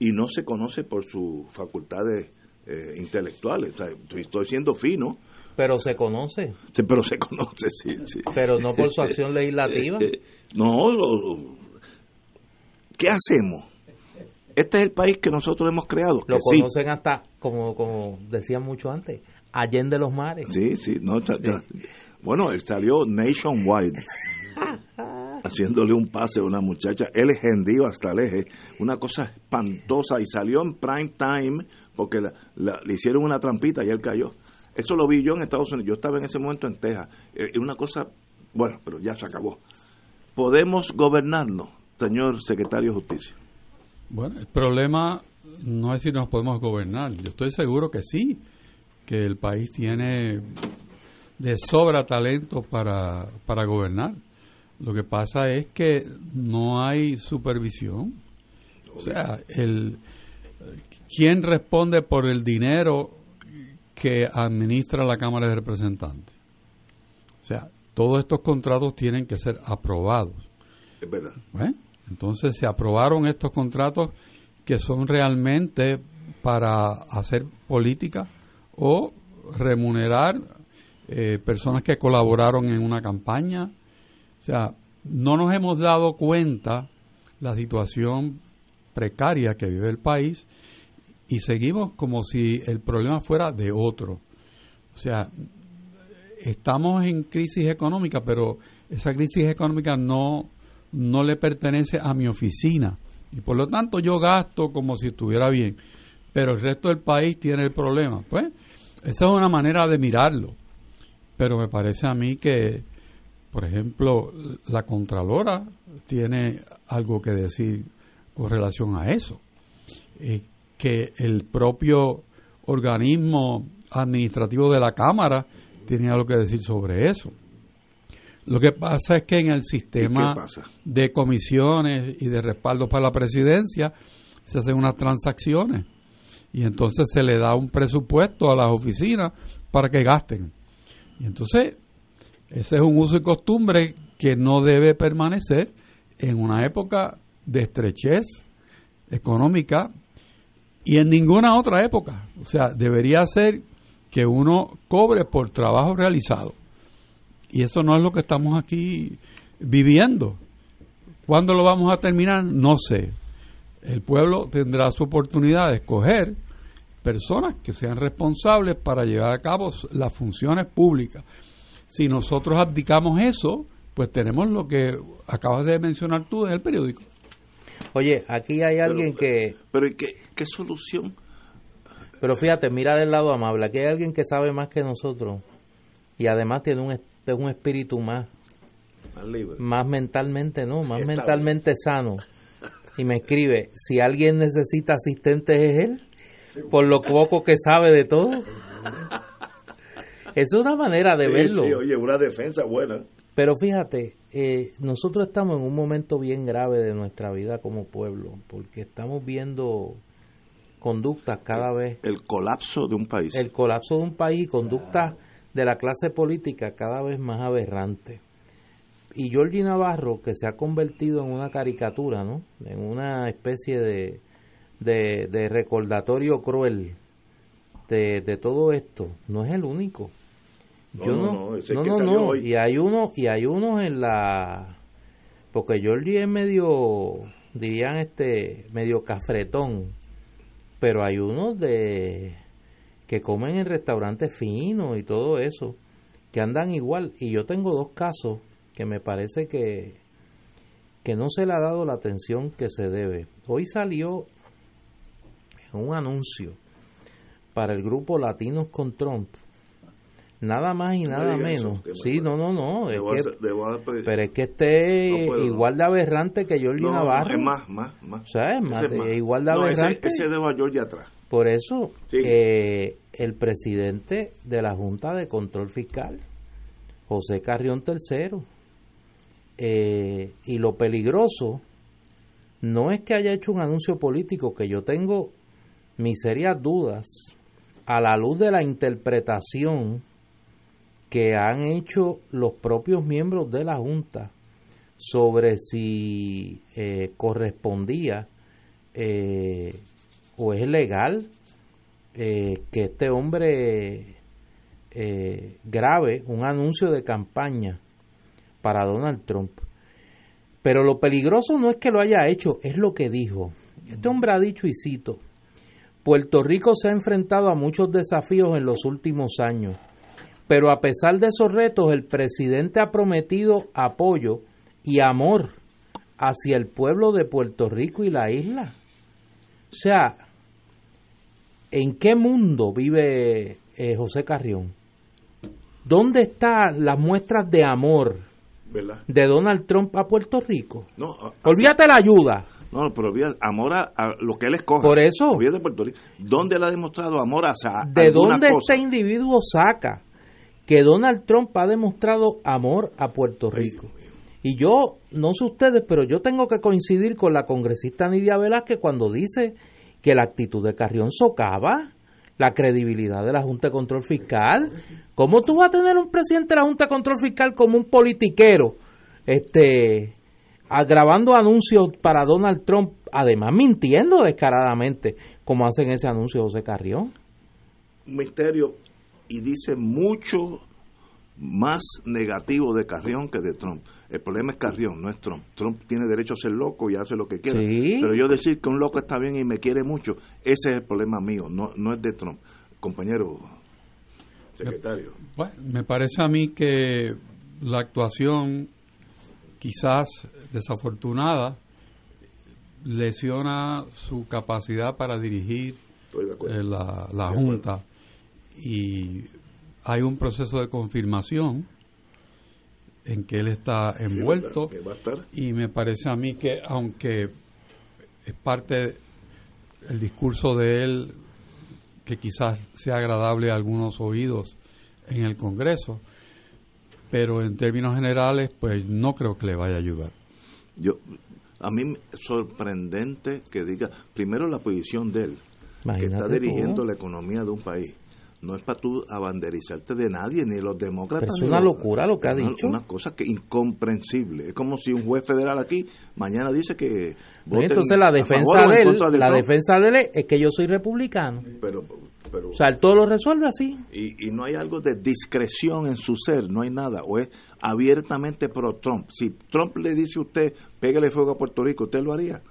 Speaker 1: y no se conoce por sus facultades eh, intelectuales. estoy siendo fino,
Speaker 3: pero se conoce.
Speaker 1: Sí, pero se conoce, sí. sí.
Speaker 3: Pero no por su acción legislativa. Eh,
Speaker 1: no, ¿qué hacemos? Este es el país que nosotros hemos creado.
Speaker 3: Lo conocen hasta, como, como decían mucho antes, Allende los mares.
Speaker 1: Sí, sí. No, bueno, él salió nationwide haciéndole un pase a una muchacha. Él es hendido hasta el eje. Una cosa espantosa. Y salió en prime time porque le hicieron una trampita y él cayó. Eso lo vi yo en Estados Unidos. Yo estaba en ese momento en Texas. Es una cosa, bueno, pero ya se acabó. ¿Podemos gobernarnos, señor secretario de Justicia?
Speaker 2: Bueno, el problema no es si nos podemos gobernar. Yo estoy seguro que sí, que el país tiene de sobra talento para, para gobernar. Lo que pasa es que no hay supervisión. O sea, el, ¿quién responde por el dinero que administra la Cámara de Representantes. O sea, todos estos contratos tienen que ser aprobados.
Speaker 1: Es verdad.
Speaker 2: entonces se aprobaron estos contratos que son realmente para hacer política o remunerar eh, personas que colaboraron en una campaña. O sea, no nos hemos dado cuenta la situación precaria que vive el país y seguimos como si el problema fuera de otro. O sea, estamos en crisis económica, pero esa crisis económica no, no le pertenece a mi oficina. Y por lo tanto yo gasto como si estuviera bien, pero el resto del país tiene el problema. Pues esa es una manera de mirarlo. Pero me parece a mí que, por ejemplo, la Contralora tiene algo que decir con relación a eso. Eh, que el propio organismo administrativo de la Cámara tiene algo que decir sobre eso. Lo que pasa es que en el sistema de comisiones y de respaldo para la presidencia se hacen unas transacciones y entonces se le da un presupuesto a las oficinas para que gasten. Y entonces ese es un uso y costumbre que no debe permanecer en una época de estrechez económica y en ninguna otra época. O sea, debería ser que uno cobre por trabajo realizado. Y eso no es lo que estamos aquí viviendo. ¿Cuándo lo vamos a terminar? No sé. El pueblo tendrá su oportunidad de escoger personas que sean responsables para llevar a cabo las funciones públicas. Si nosotros abdicamos eso, pues tenemos lo que acabas de mencionar tú en el periódico.
Speaker 3: Oye, aquí hay alguien que...
Speaker 1: Pero ¿qué, qué solución?
Speaker 3: Pero fíjate, mira del lado amable, aquí hay alguien que sabe más que nosotros y además tiene un, un espíritu más...
Speaker 1: Más libre.
Speaker 3: Más mentalmente, ¿no? Más mentalmente sano. Y me escribe, si alguien necesita asistentes es él por lo poco que sabe de todo. Es una manera de verlo.
Speaker 1: Sí, oye, una defensa buena.
Speaker 3: Pero fíjate, eh, nosotros estamos en un momento bien grave de nuestra vida como pueblo, porque estamos viendo conductas cada vez...
Speaker 1: El colapso de un país.
Speaker 3: El colapso de un país y conductas de la clase política cada vez más aberrantes. Y Jordi Navarro, que se ha convertido en una caricatura, ¿no? En una especie de, de, recordatorio cruel de, de, todo esto, no es el único.
Speaker 1: Yo no,
Speaker 3: no, no, no, y hay uno y hay unos en la porque Jordi es medio dirían este medio cafretón, pero hay unos de que comen en restaurantes finos y todo eso, que andan igual y yo tengo dos casos que me parece que que no se le ha dado la atención que se debe. Hoy salió un anuncio para el grupo Latinos con Trump. Nada más y nada menos. sí, no, no, no. pero es que esté igual de aberrante que Jordi Navarro.
Speaker 1: Es más, más, más.
Speaker 3: O sea, es más, igual de aberrante.
Speaker 1: Ese, ese a Jordi atrás.
Speaker 3: Por eso, eh, el presidente de la Junta de Control Fiscal, José Carrión III, eh, y lo peligroso no es que haya hecho un anuncio político, que yo tengo mis serias dudas a la luz de la interpretación que han hecho los propios miembros de la Junta sobre si eh, correspondía eh, o es legal eh, que este hombre grave un anuncio de campaña para Donald Trump. Pero lo peligroso no es que lo haya hecho, es lo que dijo. Este hombre ha dicho, y cito, Puerto Rico se ha enfrentado a muchos desafíos en los últimos años, pero a pesar de esos retos, el presidente ha prometido apoyo y amor hacia el pueblo de Puerto Rico y la isla. O sea, ¿en qué mundo vive eh, José Carrión? ¿Dónde están las muestras de amor de Donald Trump a Puerto Rico?
Speaker 1: No,
Speaker 3: Olvídate la ayuda.
Speaker 1: No, pero amor a, lo que él escoge.
Speaker 3: Por eso.
Speaker 1: De Puerto Rico. ¿Dónde le ha demostrado amor a
Speaker 3: ¿De dónde este individuo saca que Donald Trump ha demostrado amor a Puerto Rico? Y yo, no sé ustedes, pero yo tengo que coincidir con la congresista Nidia Velázquez cuando dice que la actitud de Carrión socava la credibilidad de la Junta de Control Fiscal. ¿Cómo tú vas a tener un presidente de la Junta de Control Fiscal como un politiquero, este, grabando anuncios para Donald Trump, además mintiendo descaradamente, como hacen ese anuncio José Carrión?
Speaker 1: Misterio y dice mucho más negativo de Carrión que de Trump. El problema es Carrión, no es Trump. Trump tiene derecho a ser loco y hace lo que quiera. Pero yo decir que un loco está bien y me quiere mucho, ese es el problema mío, no, no es de Trump. Compañero secretario.
Speaker 2: Bueno, me parece a mí que la actuación quizás desafortunada lesiona su capacidad para dirigir eh, la, la Junta y hay un proceso de confirmación en que él está envuelto y me parece a mí que aunque es parte el discurso de él que quizás sea agradable a algunos oídos en el Congreso, pero en términos generales pues no creo que le vaya a ayudar.
Speaker 1: Yo a mí es sorprendente que diga primero la posición de él, que está dirigiendo la economía de un país no es para tú abanderizarte de nadie, ni los demócratas.
Speaker 3: es una locura lo que ha dicho.
Speaker 1: Una cosa que incomprensible. Es como si un juez federal aquí mañana dice que.
Speaker 3: Entonces la defensa de él, la defensa de él es que yo soy republicano.
Speaker 1: Pero, pero,
Speaker 3: o sea, él todo lo resuelve así.
Speaker 1: Y, y no hay algo de discreción en su ser, no hay nada. O es abiertamente pro Trump. Si Trump le dice a usted, pégale fuego a Puerto Rico, ¿usted lo haría?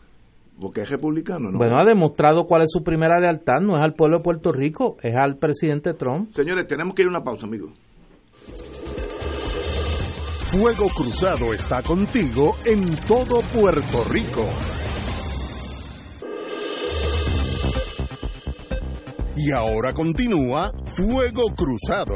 Speaker 1: Porque es republicano, ¿no?
Speaker 3: Bueno, ha demostrado cuál es su primera lealtad, no es al pueblo de Puerto Rico, es al presidente Trump.
Speaker 1: Señores, tenemos que ir a una pausa, amigos.
Speaker 4: Fuego Cruzado está contigo en todo Puerto Rico. Y ahora continúa Fuego Cruzado.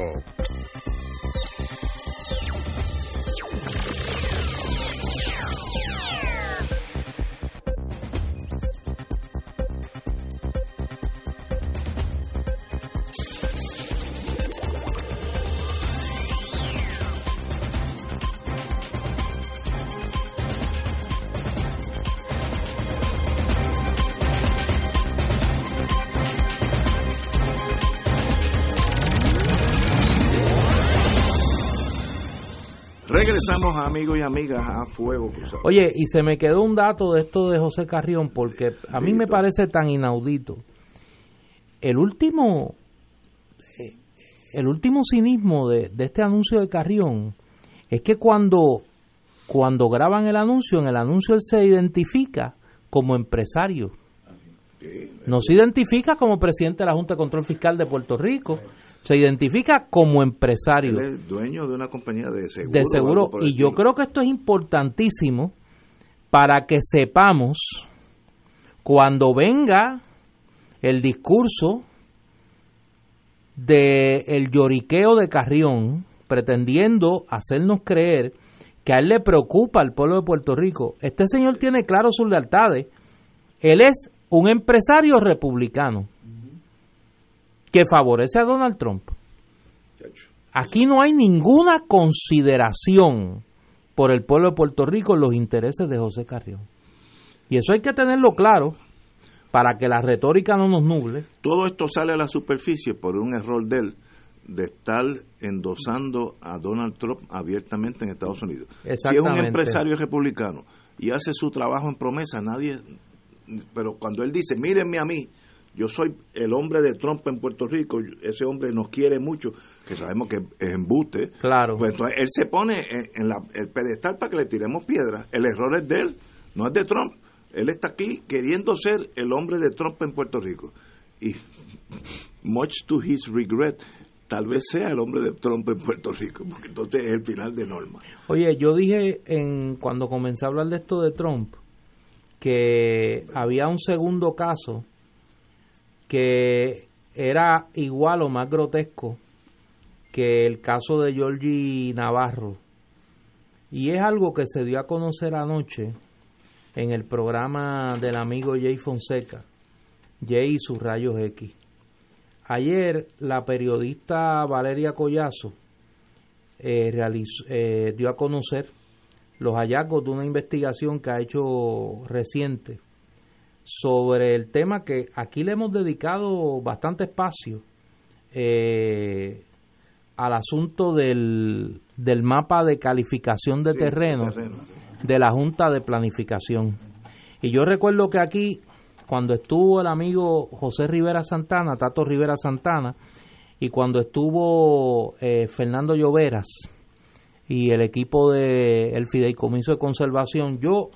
Speaker 1: Regresamos, amigos y amigas, a Fuego Cruzado.
Speaker 3: Oye, y se me quedó un dato de esto de José Carrión, porque a mí me parece tan inaudito. El último, eh, el último cinismo de, este anuncio de Carrión es que cuando, cuando graban el anuncio, en el anuncio él se identifica como empresario. No se identifica como presidente de la Junta de Control Fiscal de Puerto Rico se identifica como empresario.
Speaker 1: es dueño de una compañía de seguro.
Speaker 3: De seguro. Y yo creo que esto es importantísimo para que sepamos cuando venga el discurso de el lloriqueo de Carrión pretendiendo hacernos creer que a él le preocupa al pueblo de Puerto Rico. Este señor tiene claro sus lealtades. Él es un empresario republicano que favorece a Donald Trump. Aquí no hay ninguna consideración por el pueblo de Puerto Rico en los intereses de José Carrión. Y eso hay que tenerlo claro para que la retórica no nos nuble.
Speaker 1: Todo esto sale a la superficie por un error de él de estar endosando a Donald Trump abiertamente en Estados Unidos. Si es un empresario republicano y hace su trabajo en promesa, nadie, pero cuando él dice, mírenme a mí, yo soy el hombre de Trump en Puerto Rico, ese hombre nos quiere mucho, que sabemos que es embuste.
Speaker 3: Claro.
Speaker 1: Pues entonces él se pone en, la, el pedestal para que le tiremos piedras. El error es de él, no es de Trump. Él está aquí queriendo ser el hombre de Trump en Puerto Rico. Y much to his regret, tal vez sea el hombre de Trump en Puerto Rico, porque entonces es el final de norma.
Speaker 3: Oye, yo dije en cuando comencé a hablar de esto de Trump que había un segundo caso que era igual o más grotesco que el caso de Georgie Navarro. Y es algo que se dio a conocer anoche en el programa del amigo Jay Fonseca, Jay y sus rayos X. Ayer la periodista Valeria Collazo eh, eh, dio a conocer los hallazgos de una investigación que ha hecho reciente sobre el tema que aquí le hemos dedicado bastante espacio eh, al asunto del, del, mapa de calificación de terreno de la Junta de Planificación. Y yo recuerdo que aquí, cuando estuvo el amigo José Rivera Santana, Tato Rivera Santana, y cuando estuvo eh, Fernando Lloveras y el equipo del el Fideicomiso de Conservación, yo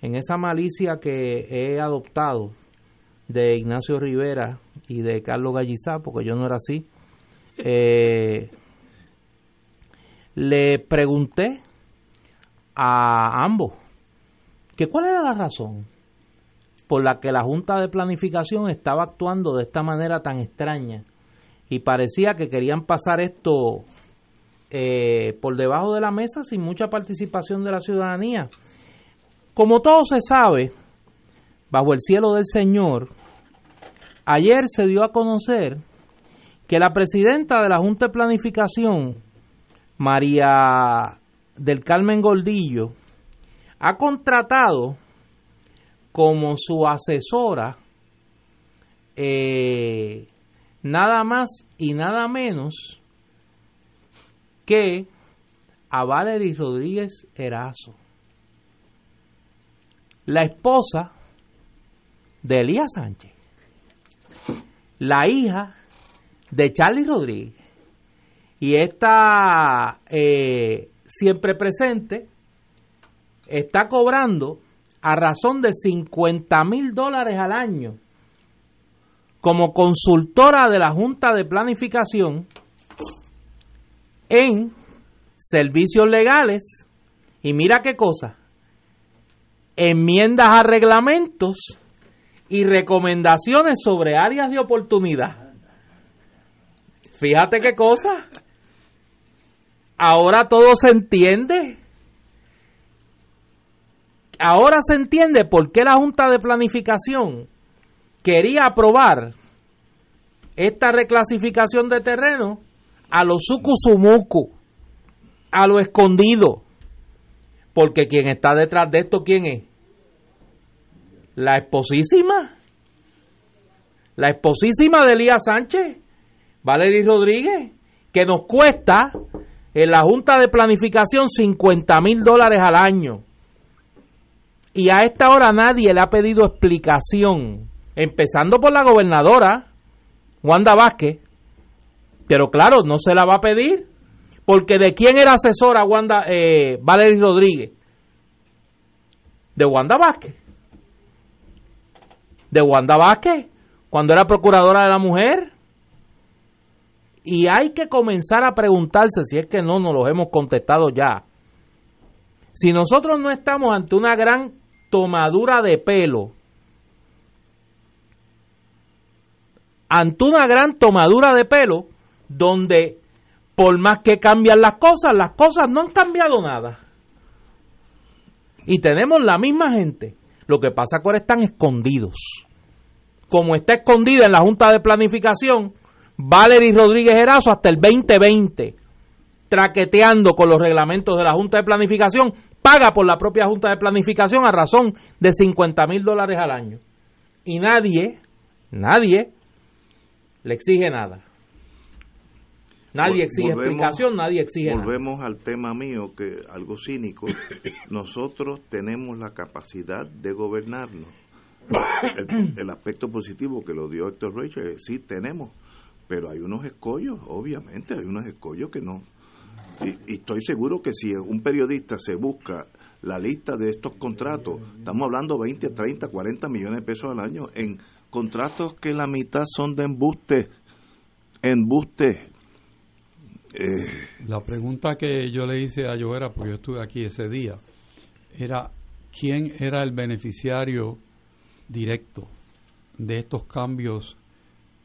Speaker 3: en esa malicia que he adoptado de Ignacio Rivera y de Carlos Gallizá, porque yo no era así, eh, le pregunté a ambos que cuál era la razón por la que la Junta de Planificación estaba actuando de esta manera tan extraña y parecía que querían pasar esto eh, por debajo de la mesa sin mucha participación de la ciudadanía. Como todo se sabe, bajo el cielo del Señor, ayer se dio a conocer que la presidenta de la Junta de Planificación, María del Carmen Goldillo, ha contratado como su asesora eh, nada más y nada menos que a Valery Rodríguez Erazo. La esposa de Elías Sánchez, la hija de Charlie Rodríguez, y esta eh, siempre presente está cobrando a razón de 50 mil dólares al año como consultora de la Junta de Planificación en servicios legales y mira qué cosa, enmiendas a reglamentos y recomendaciones sobre áreas de oportunidad. Fíjate qué cosa. Ahora todo se entiende. Ahora se entiende por qué la Junta de Planificación quería aprobar esta reclasificación de terreno a lo sucusumucu, a lo escondido. Porque quien está detrás de esto, ¿quién es? La esposísima. La esposísima de Elías Sánchez, Valery Rodríguez, que nos cuesta en la Junta de Planificación 50 mil dólares al año. Y a esta hora nadie le ha pedido explicación, empezando por la gobernadora, Wanda Vázquez, pero claro, no se la va a pedir porque ¿de quién era asesora Wanda, eh, Valery Rodríguez? De Wanda Vázquez. De Wanda Vázquez, cuando era procuradora de la mujer. Y hay que comenzar a preguntarse, si es que no nos lo hemos contestado ya, si nosotros no estamos ante una gran tomadura de pelo, ante una gran tomadura de pelo, donde por más que cambian las cosas, las cosas no han cambiado nada. Y tenemos la misma gente. Lo que pasa es que ahora están escondidos. Como está escondida en la Junta de Planificación, Valery Rodríguez Erazo hasta el 2020, traqueteando con los reglamentos de la Junta de Planificación, paga por la propia Junta de Planificación a razón de 50 mil dólares al año. Y nadie, nadie le exige nada. Nadie exige explicación, nadie exige
Speaker 1: Volvemos al tema mío, que algo cínico. Nosotros tenemos la capacidad de gobernarnos. El, aspecto positivo que lo dio Héctor Rachel, sí tenemos, pero hay unos escollos, obviamente, hay unos escollos que no. Y, y estoy seguro que si un periodista se busca la lista de estos contratos, estamos hablando 20, 30, 40 millones de pesos al año en contratos que la mitad son de embuste, embuste
Speaker 2: eh, la pregunta que yo le hice a Llovera, porque yo estuve aquí ese día, era quién era el beneficiario directo de estos cambios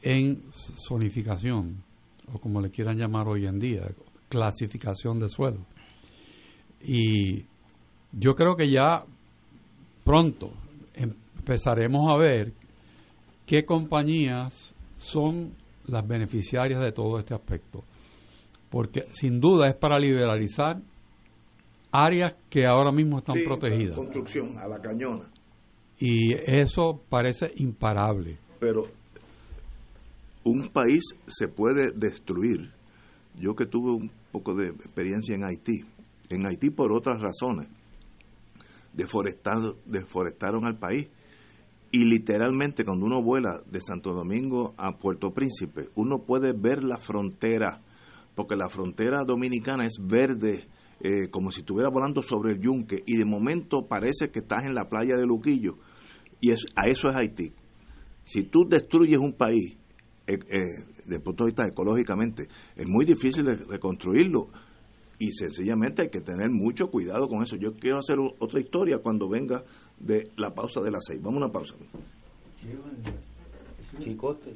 Speaker 2: en zonificación, o como le quieran llamar hoy en día, clasificación de suelo. Y yo creo que ya pronto empezaremos a ver qué compañías son las beneficiarias de todo este aspecto porque sin duda es para liberalizar áreas que ahora mismo están protegidas.
Speaker 1: Construcción a la cañona.
Speaker 2: y eso parece imparable.
Speaker 1: Pero un país se puede destruir. Yo que tuve un poco de experiencia en Haití, en Haití por otras razones, deforestaron al país y literalmente cuando uno vuela de Santo Domingo a Puerto Príncipe, uno puede ver la frontera, porque la frontera dominicana es verde, eh, como si estuviera volando sobre el yunque, y de momento parece que estás en la playa de Luquillo, y es, a eso es Haití. Si tú destruyes un país, eh, eh, desde el punto de vista ecológicamente, es muy difícil de reconstruirlo y sencillamente hay que tener mucho cuidado con eso. Yo quiero hacer otra historia cuando venga de la pausa de las seis. Vamos a una pausa.
Speaker 4: Chicote.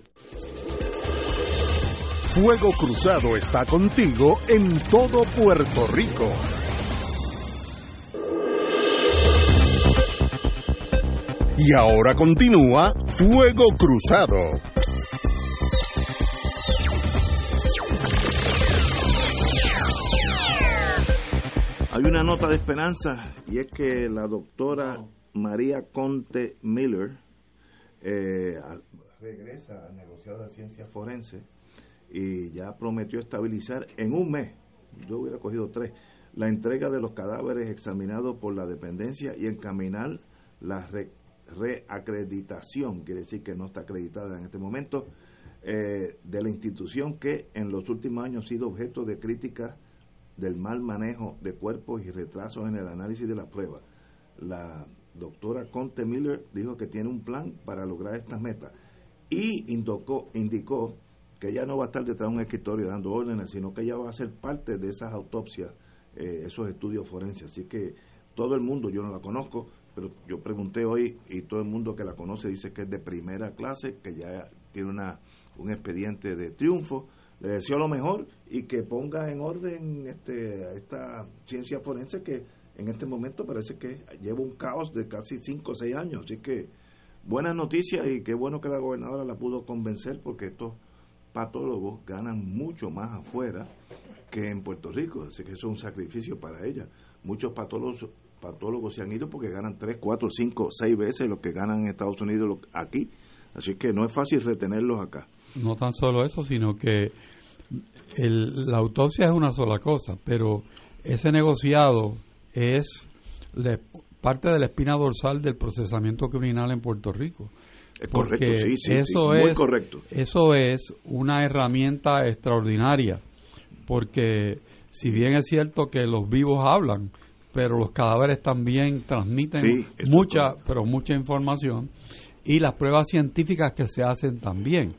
Speaker 4: Fuego Cruzado está contigo en todo Puerto Rico. Y ahora continúa Fuego Cruzado.
Speaker 1: Hay una nota de esperanza y es que la doctora María Conte Miller eh, regresa al negociado de ciencia forense y ya prometió estabilizar en un mes, yo hubiera cogido tres, la entrega de los cadáveres examinados por la dependencia y encaminar la reacreditación, quiere decir que no está acreditada en este momento, eh, de la institución que en los últimos años ha sido objeto de críticas del mal manejo de cuerpos y retrasos en el análisis de las pruebas. La doctora Conte Miller dijo que tiene un plan para lograr estas metas y indicó, indicó que ella no va a estar detrás de un escritorio dando órdenes, sino que ella va a ser parte de esas autopsias, eh, esos estudios forenses. Así que todo el mundo, yo no la conozco, pero yo pregunté hoy y todo el mundo que la conoce dice que es de primera clase, que ya tiene una, un expediente de triunfo le deseo lo mejor y que ponga en orden este, esta ciencia forense que en este momento parece que lleva un caos de casi 5 o 6 años. Así que buenas noticias y qué bueno que la gobernadora la pudo convencer porque estos patólogos ganan mucho más afuera que en Puerto Rico. Así que eso es un sacrificio para ella. Muchos patólogos, patólogos se han ido porque ganan 3, 4, 5, 6 veces lo que ganan en Estados Unidos aquí. Así que no es fácil retenerlos acá.
Speaker 2: No tan solo eso, sino que la autopsia es una sola cosa, pero ese negociado es parte de la espina dorsal del procesamiento criminal en Puerto Rico.
Speaker 1: Es correcto, sí, sí, eso es, correcto.
Speaker 2: Eso es una herramienta extraordinaria, porque si bien es cierto que los vivos hablan, pero los cadáveres también transmiten mucha, pero mucha información y las pruebas científicas que se hacen también.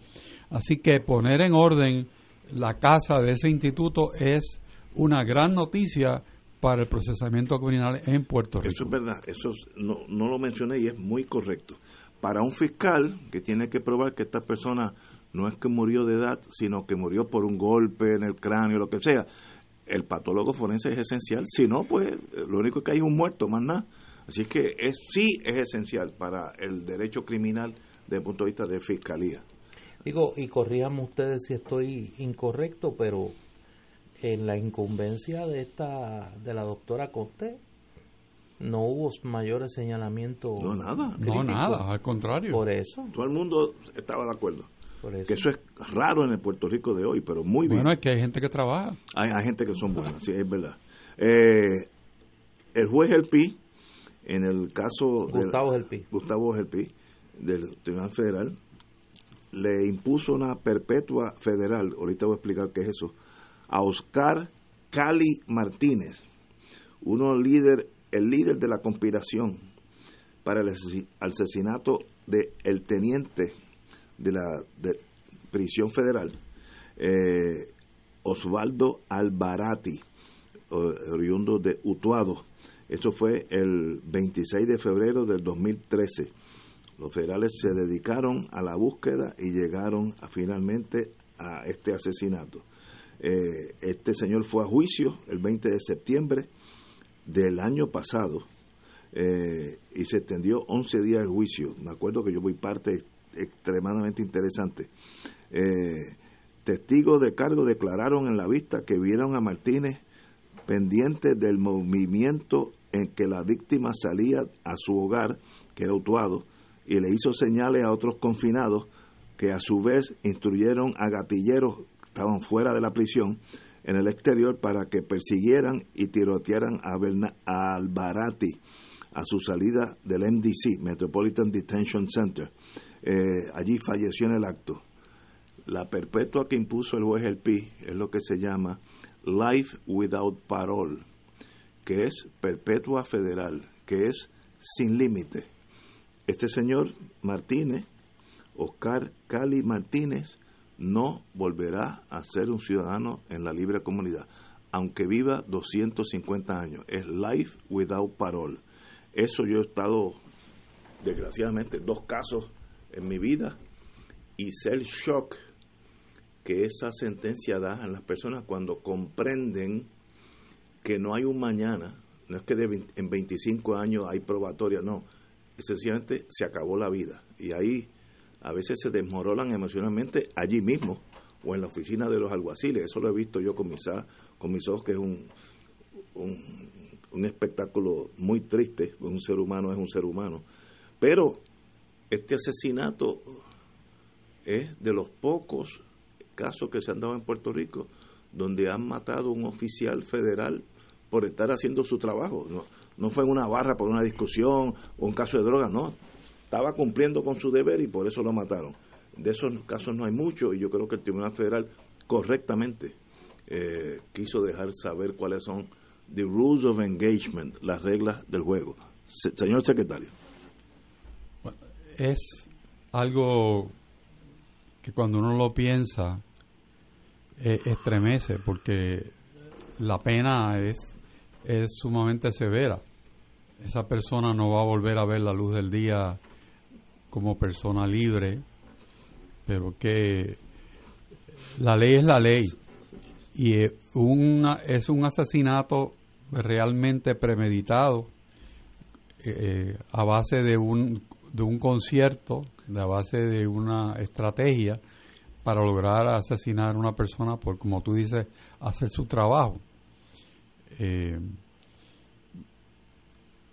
Speaker 2: Así que poner en orden la casa de ese instituto es una gran noticia para el procesamiento criminal en Puerto Rico.
Speaker 1: Eso es verdad, eso no, no lo mencioné y es muy correcto. Para un fiscal que tiene que probar que esta persona no es que murió de edad, sino que murió por un golpe en el cráneo, lo que sea, el patólogo forense es esencial. Si no, pues lo único que hay es un muerto, más nada. Así que es, sí es esencial para el derecho criminal desde el punto de vista de fiscalía.
Speaker 3: Digo, y corríjame ustedes si estoy incorrecto, pero en la incumbencia de esta de la doctora Conte no hubo mayores señalamientos.
Speaker 1: No, nada.
Speaker 2: No, nada, al contrario.
Speaker 3: Por eso.
Speaker 1: Todo el mundo estaba de acuerdo. Por eso. Que eso es raro en el Puerto Rico de hoy, pero muy bien.
Speaker 2: Bueno, es que hay gente que trabaja.
Speaker 1: Hay, gente que son buenas, sí, es verdad. Eh, el juez El Pi, en el caso.
Speaker 3: Gustavo El Pi.
Speaker 1: Gustavo El Pi, del Tribunal Federal, le impuso una perpetua federal, ahorita voy a explicar qué es eso, a Oscar Cali Martínez, uno líder, el líder de la conspiración para el asesinato de el teniente de la prisión federal, eh, Osvaldo Albarati, oriundo de Utuado. Eso fue el 26 de febrero del 2013 los federales se dedicaron a la búsqueda y llegaron finalmente a este asesinato. Eh, este señor fue a juicio el 20 de septiembre del año pasado eh, y se extendió 11 días el juicio. Me acuerdo que yo voy parte extremadamente interesante. Eh, testigos de cargo declararon en la vista que vieron a Martínez pendiente del movimiento en que la víctima salía a su hogar que era Utuado, y le hizo señales a otros confinados que a su vez instruyeron a gatilleros que estaban fuera de la prisión en el exterior para que persiguieran y tirotearan a, a Albarati a su salida del MDC, Metropolitan Detention Center. Eh, allí falleció en el acto. La perpetua que impuso el juez El Pi es lo que se llama Life Without Parole, que es perpetua federal, que es sin límite. Este señor Martínez, Oscar Cali Martínez, no volverá a ser un ciudadano en la libre comunidad, aunque viva 250 años. Es life without parole. Eso yo he estado, desgraciadamente, dos casos en mi vida y sé el shock que esa sentencia da a las personas cuando comprenden que no hay un mañana, no es que en 25 años hay probatoria, no, sencillamente se acabó la vida y ahí a veces se desmoronan emocionalmente allí mismo o en la oficina de los alguaciles, eso lo he visto yo con mis, con mis ojos que es un, un espectáculo muy triste, un ser humano es un ser humano, pero este asesinato es de los pocos casos que se han dado en Puerto Rico donde han matado a un oficial federal por estar haciendo su trabajo. No, no fue en una barra por una discusión o un caso de droga, no. Estaba cumpliendo con su deber y por eso lo mataron. De esos casos no hay mucho y yo creo que el Tribunal Federal correctamente eh, quiso dejar saber cuáles son the rules of engagement, las reglas del juego. señor secretario.
Speaker 2: Es algo que cuando uno lo piensa eh, estremece porque la pena es, es sumamente severa. Esa persona no va a volver a ver la luz del día como persona libre, pero que la ley es la ley y una, es un asesinato realmente premeditado eh, a base de un, de un concierto, a base de una estrategia para lograr asesinar a una persona por, como tú dices, hacer su trabajo. Eh,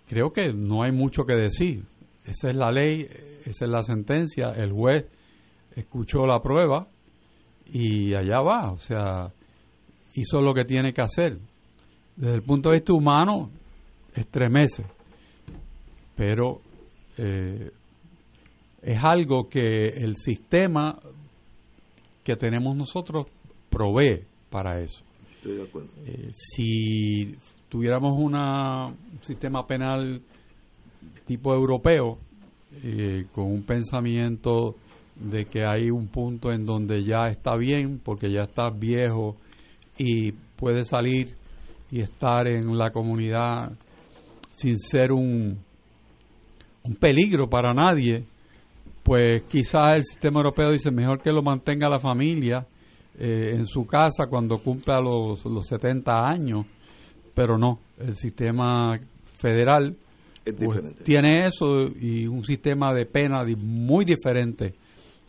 Speaker 2: creo que no hay mucho que decir. Esa es la ley, esa es la sentencia, el juez escuchó la prueba y allá va. O sea, hizo lo que tiene que hacer. Desde el punto de vista humano, estremece, pero eh, es algo que el sistema que tenemos nosotros provee para eso.
Speaker 1: Estoy de acuerdo.
Speaker 2: Eh, si tuviéramos una, un sistema penal tipo europeo, eh, con un pensamiento de que hay un punto en donde ya está bien, porque ya está viejo y puede salir y estar en la comunidad sin ser un, un peligro para nadie, pues quizás el sistema europeo dice mejor que lo mantenga la familia eh, en su casa cuando cumpla los, los 70 años, pero no, el sistema federal pues, tiene eso y un sistema de pena muy diferente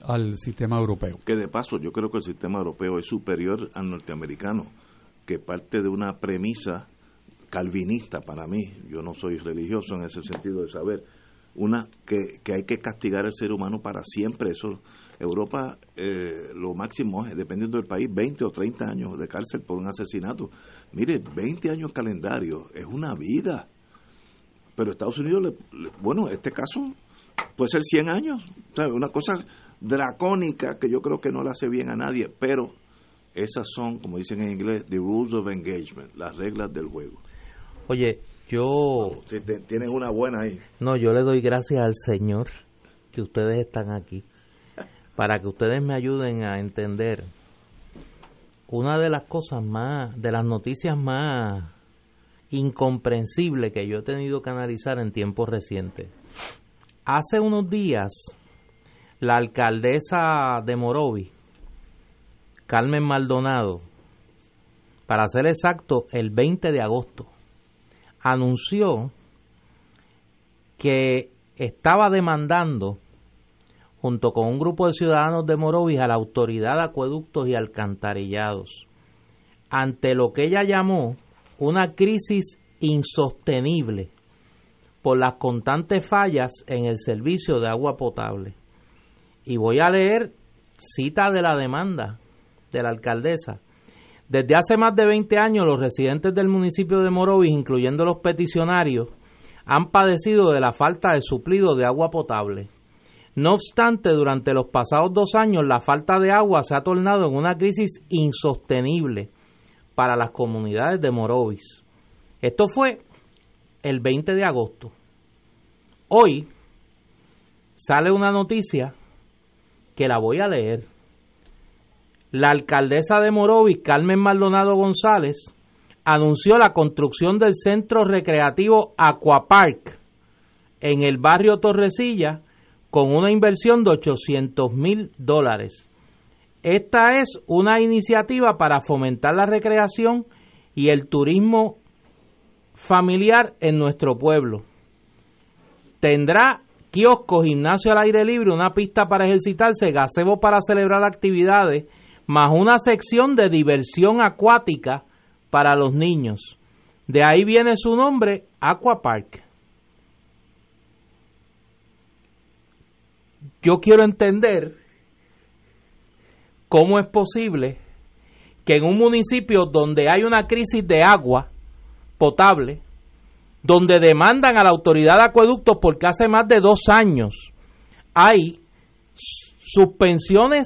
Speaker 2: al sistema europeo.
Speaker 1: Que de paso yo creo que el sistema europeo es superior al norteamericano, que parte de una premisa calvinista para mí, yo no soy religioso en ese sentido de saber, una que, que hay que castigar al ser humano para siempre, eso Europa eh, lo máximo es, dependiendo del país, 20 o 30 años de cárcel por un asesinato. Mire, 20 años calendario, es una vida. Pero Estados Unidos, bueno, este caso puede ser 100 años, sea, una cosa dracónica que yo creo que no le hace bien a nadie, pero esas son, como dicen en inglés, the rules of engagement, las reglas del juego.
Speaker 3: Oye, yo...
Speaker 1: Si tienen una buena ahí.
Speaker 3: No, yo le doy gracias al Señor que ustedes están aquí, para que ustedes me ayuden a entender una de las cosas más, de las noticias más incomprensibles que yo he tenido que analizar en tiempos recientes. Hace unos días la alcaldesa de Morovi, Carmen Maldonado, para ser exacto, el 20 de agosto, anunció que estaba demandando junto con un grupo de ciudadanos de Morovis a la autoridad de acueductos y alcantarillados ante lo que ella llamó una crisis insostenible por las constantes fallas en el servicio de agua potable. Y voy a leer cita de la demanda de la alcaldesa. Desde hace más de 20 años los residentes del municipio de Morovis, incluyendo los peticionarios, han padecido de la falta de suplido de agua potable. No obstante, durante los pasados dos años la falta de agua se ha tornado en una crisis insostenible para las comunidades de Morovis. Esto fue el 20 de agosto. Hoy sale una noticia que la voy a leer. La alcaldesa de Morovis, Carmen Maldonado González, anunció la construcción del centro recreativo Aquapark en el barrio Torrecilla con una inversión de 800 mil dólares. Esta es una iniciativa para fomentar la recreación y el turismo familiar en nuestro pueblo. Tendrá kiosco, gimnasio al aire libre, una pista para ejercitarse, gazebo para celebrar actividades, más una sección de diversión acuática para los niños. De ahí viene su nombre, Aquapark. Yo quiero entender cómo es posible que en un municipio donde hay una crisis de agua potable, donde demandan a la autoridad de acueductos porque hace más de dos años hay suspensiones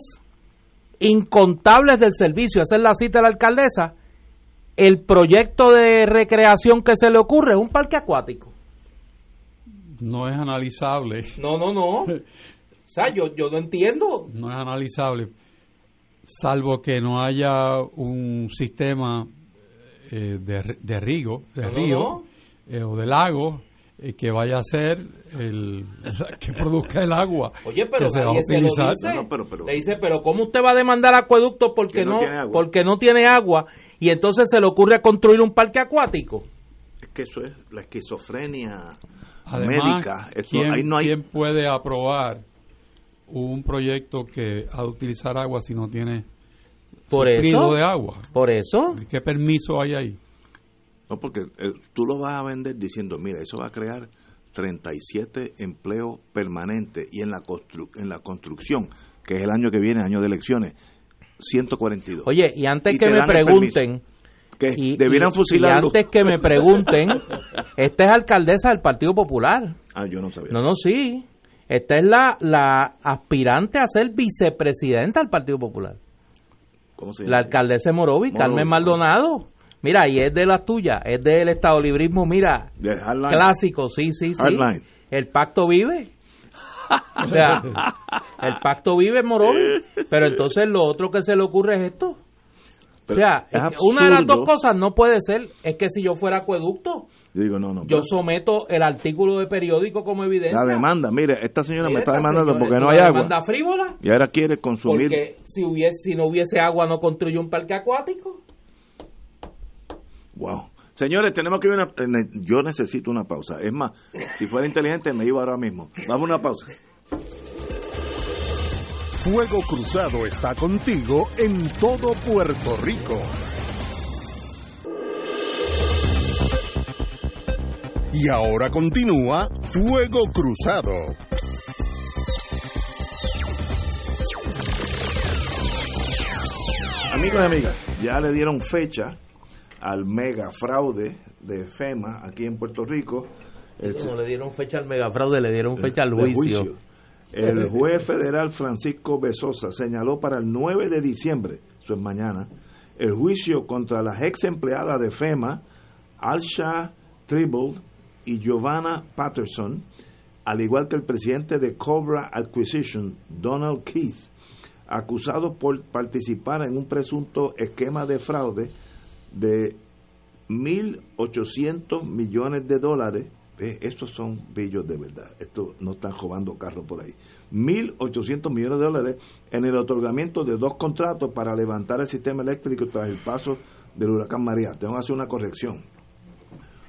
Speaker 3: incontables del servicio, esa es la cita de la alcaldesa, el proyecto de recreación que se le ocurre es un parque acuático.
Speaker 2: No es analizable.
Speaker 3: No, no, no. O sea, yo, yo no entiendo.
Speaker 2: No es analizable, salvo que no haya un sistema eh, de, de, riego, de río eh, o de lago eh, que vaya a ser el, que produzca el agua
Speaker 3: Oye, pero se va a utilizar. Le dice, pero ¿cómo usted va a demandar acueductos porque no, porque no tiene agua y entonces se le ocurre construir un parque acuático?
Speaker 1: Es que eso es la esquizofrenia
Speaker 2: médica. ¿quién, no hay... ¿quién puede aprobar un proyecto que ha de utilizar agua si no tiene
Speaker 3: por eso,
Speaker 2: de agua?
Speaker 3: Por eso.
Speaker 2: ¿Qué permiso hay ahí?
Speaker 1: No, porque eh, tú lo vas a vender diciendo, mira, eso va a crear 37 empleos permanentes y en la, en la construcción, que es el año que viene, año de elecciones, 142.
Speaker 3: Oye, y antes que me pregunten...
Speaker 1: Que debieran fusilar.
Speaker 3: Y antes que me pregunten, esta es alcaldesa del Partido Popular.
Speaker 1: Ah, yo no sabía.
Speaker 3: No, no, sí. Esta es la, la aspirante a ser vicepresidenta del Partido Popular. ¿Cómo se llama? La alcaldesa de Morovi, Carmen Maldonado. Mira, y es de las tuyas, es del estado librismo, mira, clásico, sí, sí, sí. El pacto vive. o sea, el pacto vive Morón, pero entonces lo otro que se le ocurre es esto. o sea, una de las dos cosas no puede ser, es que si yo fuera acueducto,
Speaker 1: yo digo, no, no.
Speaker 3: Yo someto el artículo de periódico como evidencia.
Speaker 1: La demanda, mire, esta señora me está demandando porque no hay agua.
Speaker 3: demanda frívola.
Speaker 1: Y ahora quiere consumir.
Speaker 3: Porque si, hubiese, si no hubiese agua, no construye un parque acuático.
Speaker 1: Wow. Señores, tenemos que ir una, yo necesito una pausa. Es más, si fuera inteligente me iba ahora mismo. Vamos a una pausa.
Speaker 4: Fuego Cruzado está contigo en todo Puerto Rico. Y ahora continúa Fuego Cruzado.
Speaker 1: Amigos y amigas, ya le dieron fecha al mega fraude de FEMA aquí en Puerto Rico.
Speaker 3: El, como le dieron fecha al mega fraude, le dieron fecha al juicio.
Speaker 1: El juez federal Francisco Besosa señaló para el 9 de diciembre, eso es mañana, el juicio contra las ex empleadas de FEMA, Alsha Tribble y Giovanna Patterson, al igual que el presidente de Cobra Acquisition, Donald Keith, acusados por participar en un presunto esquema de fraude de 1.800 millones de dólares. Estos son billos de verdad. Esto no están robando carros por ahí. 1.800 millones de dólares en el otorgamiento de dos contratos para levantar el sistema eléctrico tras el paso del huracán María. Tengo que hacer una corrección.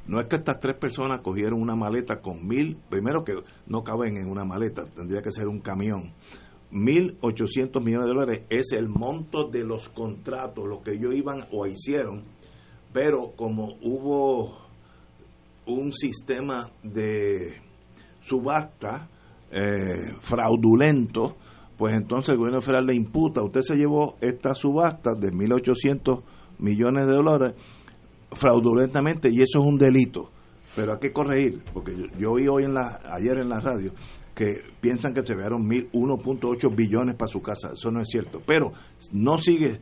Speaker 1: No es que estas tres personas cogieron una maleta con mil, primero que no caben en una maleta, tendría que ser un camión. 1.800 millones de dólares es el monto de los contratos, lo que ellos iban o hicieron pero como hubo un sistema de subasta eh, fraudulento, pues entonces el gobierno federal le imputa, usted se llevó esta subasta de 1.800 millones de dólares fraudulentamente y eso es un delito. Pero hay que corregir, porque yo, oí hoy en la, ayer en la radio que piensan que se vearon 1.8 billones para su casa. Eso no es cierto. Pero no sigue,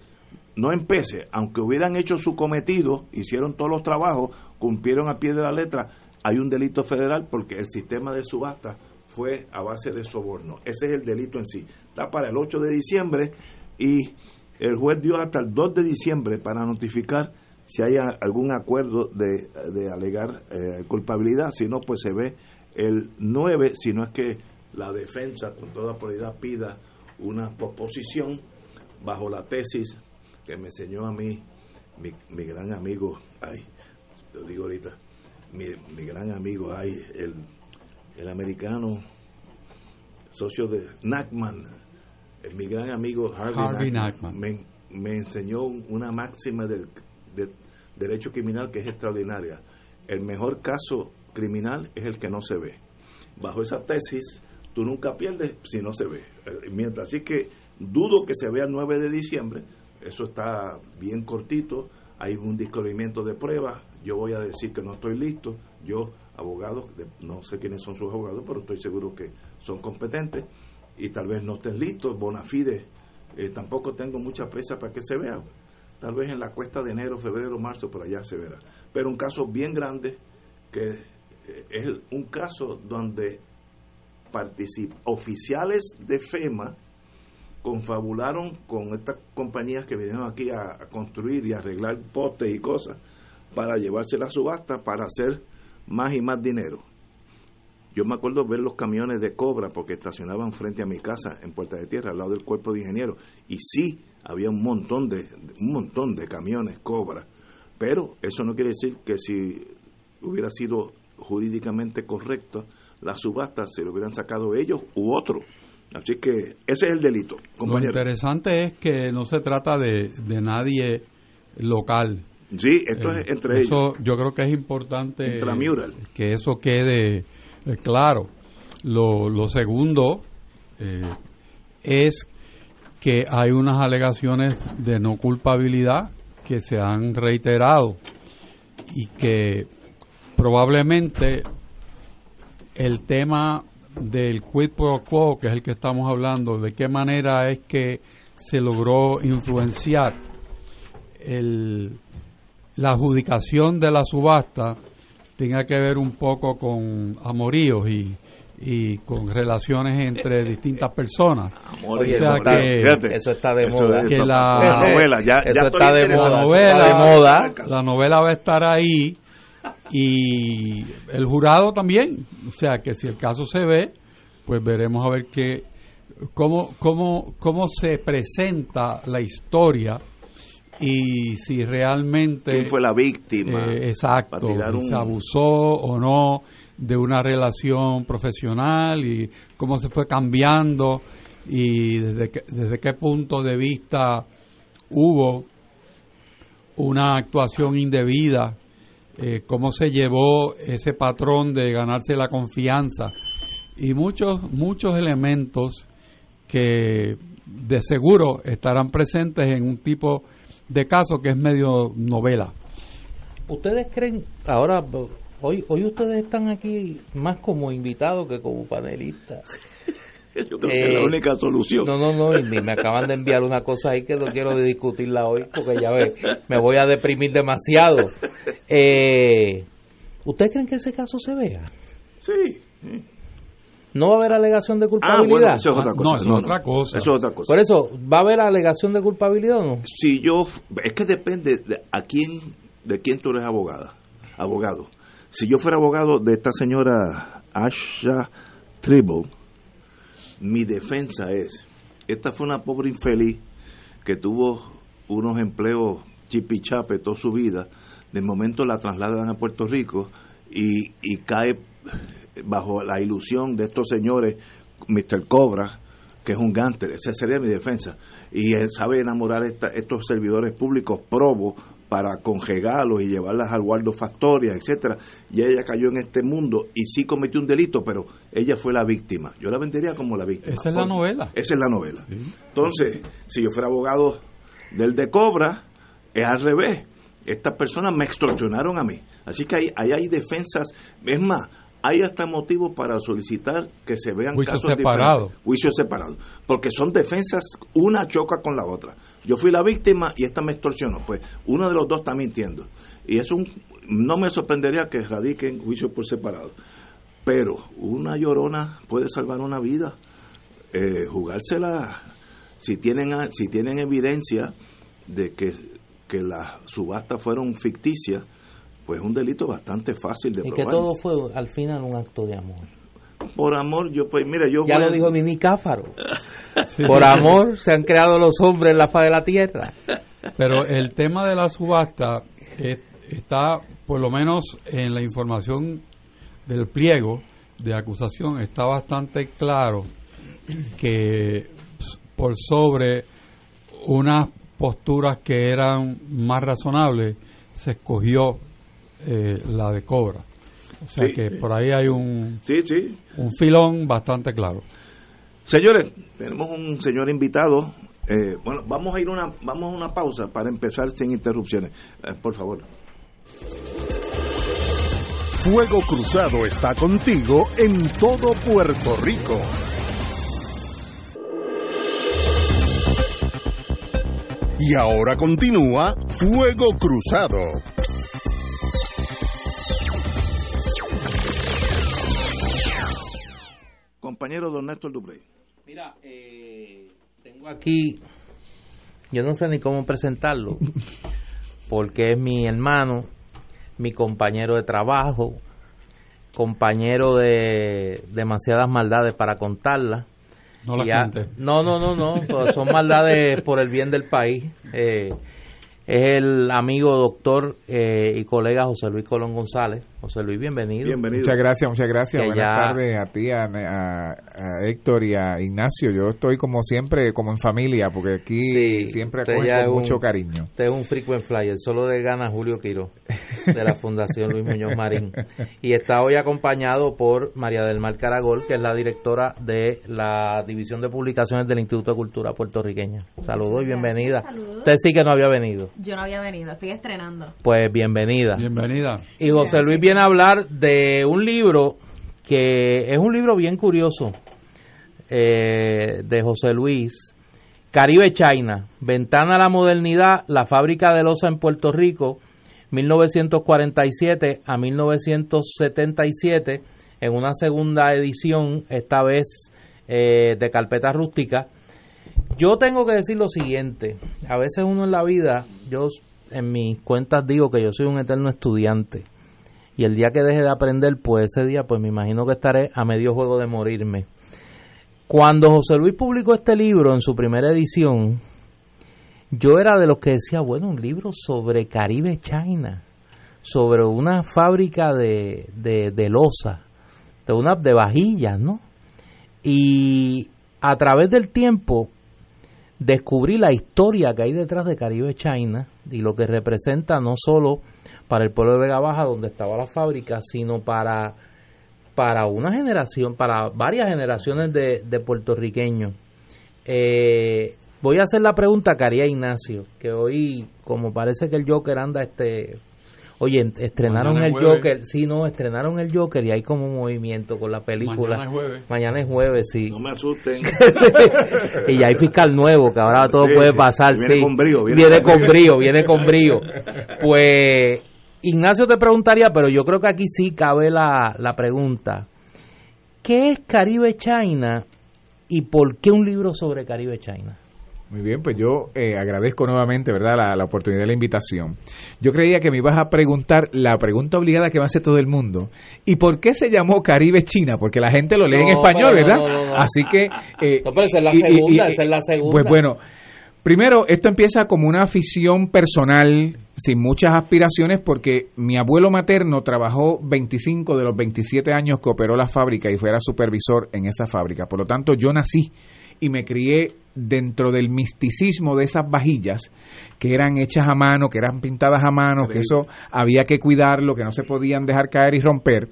Speaker 1: no empece, aunque hubieran hecho su cometido, hicieron todos los trabajos, cumplieron a pie de la letra, hay un delito federal porque el sistema de subasta fue a base de soborno. Ese es el delito en sí. Está para el 8 de diciembre y el juez dio hasta el 2 de diciembre para notificar si hay algún acuerdo de, de alegar eh, culpabilidad, si no, pues se ve el 9, si no es que la defensa con toda probabilidad pida una proposición bajo la tesis que me enseñó a mí mi, mi gran amigo, ay, lo digo ahorita, mi, mi gran amigo, ay, el, el americano socio de Nachman, mi gran amigo Harvey, Nachman, Me, me, enseñó una máxima del de derecho criminal que es extraordinaria. El mejor caso criminal es el que no se ve. Bajo esa tesis, tú nunca pierdes si no se ve. Eh, mientras así que dudo que se vea el 9 de diciembre, eso está bien cortito, hay un descubrimiento de pruebas, yo voy a decir que no estoy listo, yo, abogado, no sé quiénes son sus abogados, pero estoy seguro que son competentes y tal vez no estén listos, bona fide, eh, tampoco tengo mucha presa para que se vea, tal vez en la cuesta de enero, febrero, marzo, por allá se verá. Pero un caso bien grande que eh, es un caso donde oficiales de FEMA confabularon con estas compañías que vinieron aquí a, construir y arreglar potes y cosas para llevarse la subasta para hacer más y más dinero. Yo me acuerdo ver los camiones de Cobra porque estacionaban frente a mi casa en Puerta de Tierra, al lado del cuerpo de ingenieros. Y sí, había un montón de, un montón de camiones Cobra. Pero eso no quiere decir que si hubiera sido jurídicamente correcto la subasta se lo hubieran sacado ellos u otros. Así que ese es el delito.
Speaker 2: Lo interesante es que no se trata de, de nadie local.
Speaker 1: Sí, esto es eh, entre
Speaker 2: eso, Yo creo que es importante que eso quede eh, claro. Lo, lo segundo eh, es que hay unas alegaciones de no culpabilidad que se han reiterado y que probablemente el tema del quid pro quo, que es el que estamos hablando, de qué manera es que se logró influenciar el, la adjudicación de la subasta, tenga que ver un poco con amoríos y, y con relaciones entre distintas personas.
Speaker 3: eso está de moda.
Speaker 2: Que la, novela, ya, está de moda. La novela va a estar ahí y el jurado también. O sea que si el caso se ve, pues veremos a ver qué, cómo, cómo, cómo se presenta la historia y si realmente...
Speaker 1: ¿Quién fue la víctima?
Speaker 2: Eh, exacto, se abusó o no de una relación profesional y cómo se fue cambiando y desde, desde qué punto de vista hubo una actuación indebida eh, cómo se llevó ese patrón de ganarse la confianza y muchos, muchos elementos que de seguro estarán presentes en un tipo de caso que es medio novela.
Speaker 3: ¿Ustedes creen, ahora, hoy, hoy ustedes están aquí más como invitados que como panelistas?
Speaker 1: Yo creo que es la eh, única solución.
Speaker 3: No, no, no, y me acaban de enviar una cosa ahí que no quiero discutirla hoy porque ya ve, me voy a deprimir demasiado. Eh, ¿Ustedes creen que ese caso se vea?
Speaker 1: Sí.
Speaker 3: ¿No va a haber alegación de culpabilidad?
Speaker 1: Ah, eso es otra cosa.
Speaker 2: No, eso es otra cosa.
Speaker 1: Eso es otra cosa.
Speaker 3: Por eso, ¿va a haber alegación de culpabilidad o no?
Speaker 1: Si yo, es que depende de a quién, de quién tú eres abogada, abogado. Si yo fuera abogado de esta señora Asha Tribble, mi defensa es, esta fue una pobre infeliz que tuvo unos empleos chipichape toda su vida, de momento la trasladan a Puerto Rico y, y cae bajo la ilusión de estos señores, Mr. Cobra, que es un gánter, esa sería mi defensa. Y él sabe enamorar a estos servidores públicos probos para congegarlos y llevarlas al Waldo Factoria, etcétera, y ella cayó en este mundo y sí cometió un delito, pero ella fue la víctima. Yo la vendería como la víctima.
Speaker 2: Esa es la novela.
Speaker 1: Esa es la novela. Entonces, si yo fuera abogado del de Cobra, es al revés. Estas personas me extorsionaron a mí. Así que ahí, ahí hay defensas. Es más, hay hasta motivos para solicitar que se vean
Speaker 2: casos separados.
Speaker 1: Juicios separados. Porque son defensas, una choca con la otra. Yo fui la víctima y esta me extorsionó. Pues uno de los dos está mintiendo. Y es un. No me sorprendería que radiquen juicios por separado. Pero una llorona puede salvar una vida. Eh, jugársela. Si tienen, si tienen evidencia de que, que las subastas fueron ficticias pues un delito bastante fácil de
Speaker 3: y que todo fue al final un acto de amor.
Speaker 1: Por amor yo pues mira yo
Speaker 3: ya lo dijo Nini Cáfaro. Por amor se han creado los hombres en la faz de la tierra.
Speaker 2: Pero el tema de la subasta está por lo menos en la información del pliego de acusación está bastante claro que por sobre unas posturas que eran más razonables se escogió eh, la de Cobra. O sea que por ahí hay un, un filón bastante claro.
Speaker 1: Señores, tenemos un señor invitado. Eh, bueno, vamos a ir una vamos a una pausa para empezar sin interrupciones. Eh, por favor.
Speaker 4: Fuego Cruzado está contigo en todo Puerto Rico. Y ahora continúa Fuego Cruzado.
Speaker 1: Compañero don Néstor Duprey.
Speaker 3: Mira, eh, tengo aquí, yo no sé ni cómo presentarlo, porque es mi hermano, mi compañero de trabajo, compañero de demasiadas maldades para contarlas.
Speaker 2: No la
Speaker 3: No, no, no, no, son maldades por el bien del país. Eh, es el amigo doctor eh, y colega José Luis Colón González. José Luis, bienvenido.
Speaker 5: Muchas gracias, muchas gracias. Buenas tardes a ti, a, Héctor y a Ignacio. Yo estoy como siempre, como en familia, porque aquí siempre acoge con mucho cariño.
Speaker 3: Usted es un frequent flyer, solo de gana Julio Quiro, de la Fundación Luis Muñoz Marín. Y está hoy acompañado por María del Mar Caragol, que es la directora de la División de Publicaciones del Instituto de Cultura Puertorriqueña. Saludos y bienvenida. Usted sí que no había venido.
Speaker 6: Yo no había venido, estoy estrenando.
Speaker 3: Pues bienvenida.
Speaker 2: Bienvenida.
Speaker 3: Y José Luis viene hablar de un libro que es un libro bien curioso eh, de José Luis. Caribe China, Ventana a la Modernidad, la fábrica de losa en Puerto Rico, 1947 a 1977, en una segunda edición, esta vez eh, de carpeta rústica, yo tengo que decir lo siguiente, a veces uno en la vida, yo en mis cuentas digo que yo soy un eterno estudiante y el día que deje de aprender, pues ese día pues me imagino que estaré a medio juego de morirme. Cuando José Luis publicó este libro en su primera edición, yo era de los que decía, bueno, un libro sobre Caribe China, sobre una fábrica de, de, de losa, de, una, de vajillas, ¿no? Y a través del tiempo descubrí la historia que hay detrás de Caribe China y lo que representa no solo para el pueblo de Vega Baja donde estaba la fábrica, sino para, para una generación, para varias generaciones de, de puertorriqueños. Eh, voy a hacer la pregunta que haría Ignacio, que hoy, como parece que el Joker anda este Oye, estrenaron el Joker, sí, no, estrenaron el Joker y hay como un movimiento con la película.
Speaker 2: Mañana es jueves.
Speaker 3: Mañana es jueves, sí.
Speaker 1: No me asusten.
Speaker 3: y ya hay fiscal nuevo, que ahora todo puede pasar,
Speaker 1: viene Con brío,
Speaker 3: viene, con brío, viene con brío. Pues Ignacio te preguntaría, pero yo creo que aquí sí cabe la, la pregunta. ¿Qué es Caribe China y por qué un libro sobre Caribe China?
Speaker 5: Muy bien, pues yo eh, agradezco nuevamente, ¿verdad?, la, oportunidad de la invitación. Yo creía que me ibas a preguntar la pregunta obligada que va a hacer todo el mundo. ¿Y por qué se llamó Caribe China? Porque la gente lo lee en español, ¿verdad? Así que...
Speaker 3: Eh, no, pero esa es la segunda, esa es la segunda.
Speaker 5: Pues bueno, primero, esto empieza como una afición personal, sin muchas aspiraciones, porque mi abuelo materno trabajó 25 de los 27 años que operó la fábrica y fuera supervisor en esa fábrica. Por lo tanto, yo nací y me crié dentro del misticismo de esas vajillas que eran hechas a mano, que eran pintadas a mano, que eso había que cuidarlo, que no se podían dejar caer y romper.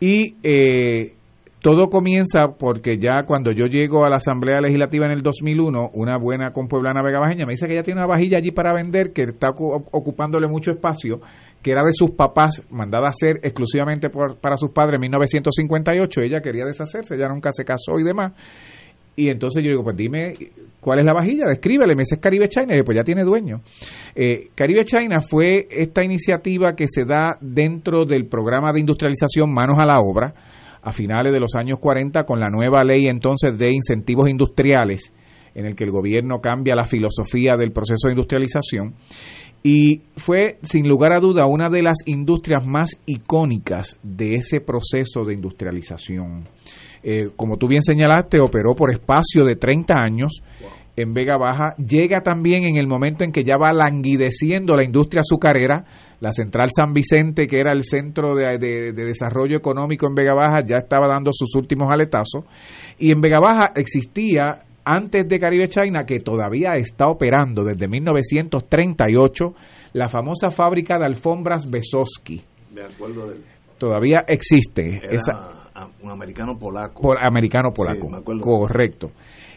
Speaker 5: Y eh, todo comienza porque ya cuando yo llego a la Asamblea Legislativa en el 2001, una buena compueblana vegabajeña me dice que ella tiene una vajilla allí para vender que está ocupándole mucho espacio, que era de sus papás, mandada a hacer exclusivamente para sus padres en 1958. Ella quería deshacerse, ella nunca se casó y demás. Y entonces yo digo, pues dime cuál es la vajilla, descríbele, me dice Caribe China, y pues ya tiene dueño. Eh, Caribe China fue esta iniciativa que se da dentro del programa de industrialización Manos a la Obra, a finales de los años 40 con la nueva ley entonces de incentivos industriales, en el que el gobierno cambia la filosofía del proceso de industrialización. Y fue, sin lugar a duda, una de las industrias más icónicas de ese proceso de industrialización. Eh, como tú bien señalaste, operó por espacio de 30 años en Vega Baja. Llega también en el momento en que ya va languideciendo la industria azucarera. La central San Vicente, que era el centro de, de desarrollo económico en Vega Baja, ya estaba dando sus últimos aletazos. Y en Vega Baja existía antes de Caribe China, que todavía está operando desde 1938, la famosa fábrica de alfombras Besoski.
Speaker 1: Me acuerdo de
Speaker 5: Todavía existe.
Speaker 1: esa, un americano polaco.
Speaker 5: Americano polaco. Correcto.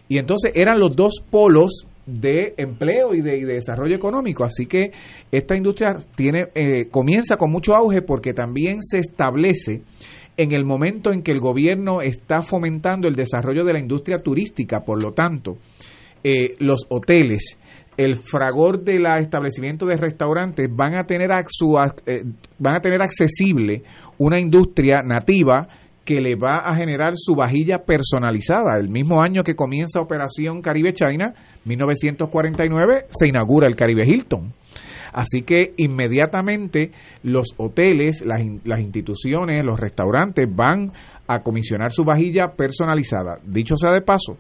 Speaker 5: Y entonces eran los dos polos de empleo y de, desarrollo económico. Así que esta industria tiene eh, comienza con mucho auge porque también se establece en el momento en que el gobierno está fomentando el desarrollo de la industria turística. Por lo tanto, eh, los hoteles, el fragor del establecimiento de restaurantes van a tener eh, van a tener accesible una industria nativa que le va a generar su vajilla personalizada. El mismo año que comienza Operación Caribe China, 1949, se inaugura el Caribe Hilton. Así que inmediatamente los hoteles, las, las instituciones, los restaurantes van a comisionar su vajilla personalizada. Dicho sea de paso,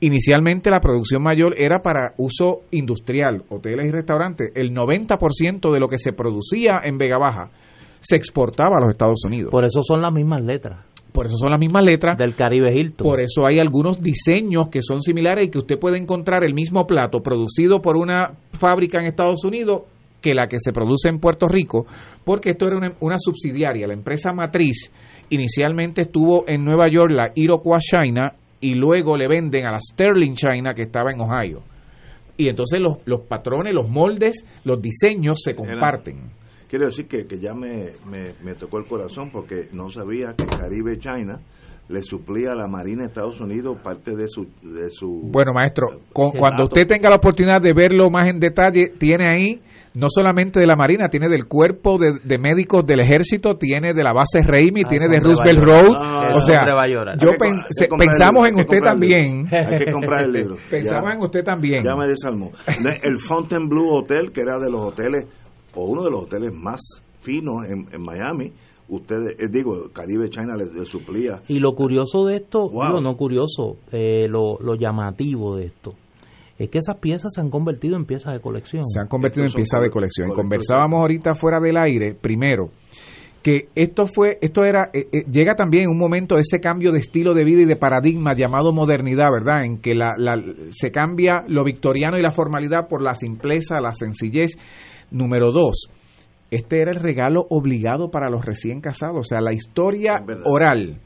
Speaker 5: Inicialmente la producción mayor era para uso industrial, hoteles y restaurantes. El 90% de lo que se producía en Vega Baja se exportaba a los Estados Unidos.
Speaker 3: Por eso son las mismas letras.
Speaker 5: Por eso son las mismas letras.
Speaker 3: Del Caribe Hilton.
Speaker 5: Por eso hay algunos diseños que son similares y que usted puede encontrar el mismo plato producido por una fábrica en Estados Unidos que la que se produce en Puerto Rico, porque esto era una, subsidiaria. La empresa matriz inicialmente estuvo en Nueva York, la Iroquois China, y luego le venden a la Sterling China que estaba en Ohio. Y entonces los, los patrones, los moldes, los diseños se comparten.
Speaker 1: Quiero decir que, que ya me, me, tocó el corazón porque no sabía que Caribe China le suplía a la Marina de Estados Unidos parte de su... De su
Speaker 5: bueno, maestro, cuando usted tenga la oportunidad de verlo más en detalle, tiene ahí no solamente de la Marina, tiene del cuerpo de, médicos del ejército, tiene de la base Raimi, ah, tiene de Roosevelt Road. O sea, yo pensamos en usted también.
Speaker 1: Hay que comprar el libro.
Speaker 5: Pensamos en usted también.
Speaker 1: Ya me desalmó. El Fontainebleau Hotel, que era de los hoteles o uno de los hoteles más finos en, Miami, ustedes, eh, digo, Caribe China les, suplía.
Speaker 3: Y lo curioso de esto, no curioso, eh, lo, llamativo de esto, es que esas piezas se han convertido en piezas de colección.
Speaker 5: Se han convertido en piezas de colección. Conversábamos ahorita fuera del aire, primero, que esto fue, esto era, eh, llega también un momento ese cambio de estilo de vida y de paradigma llamado modernidad, ¿verdad? En que la, se cambia lo victoriano y la formalidad por la simpleza, la sencillez Número dos, este era el regalo obligado para los recién casados. O sea, la historia oral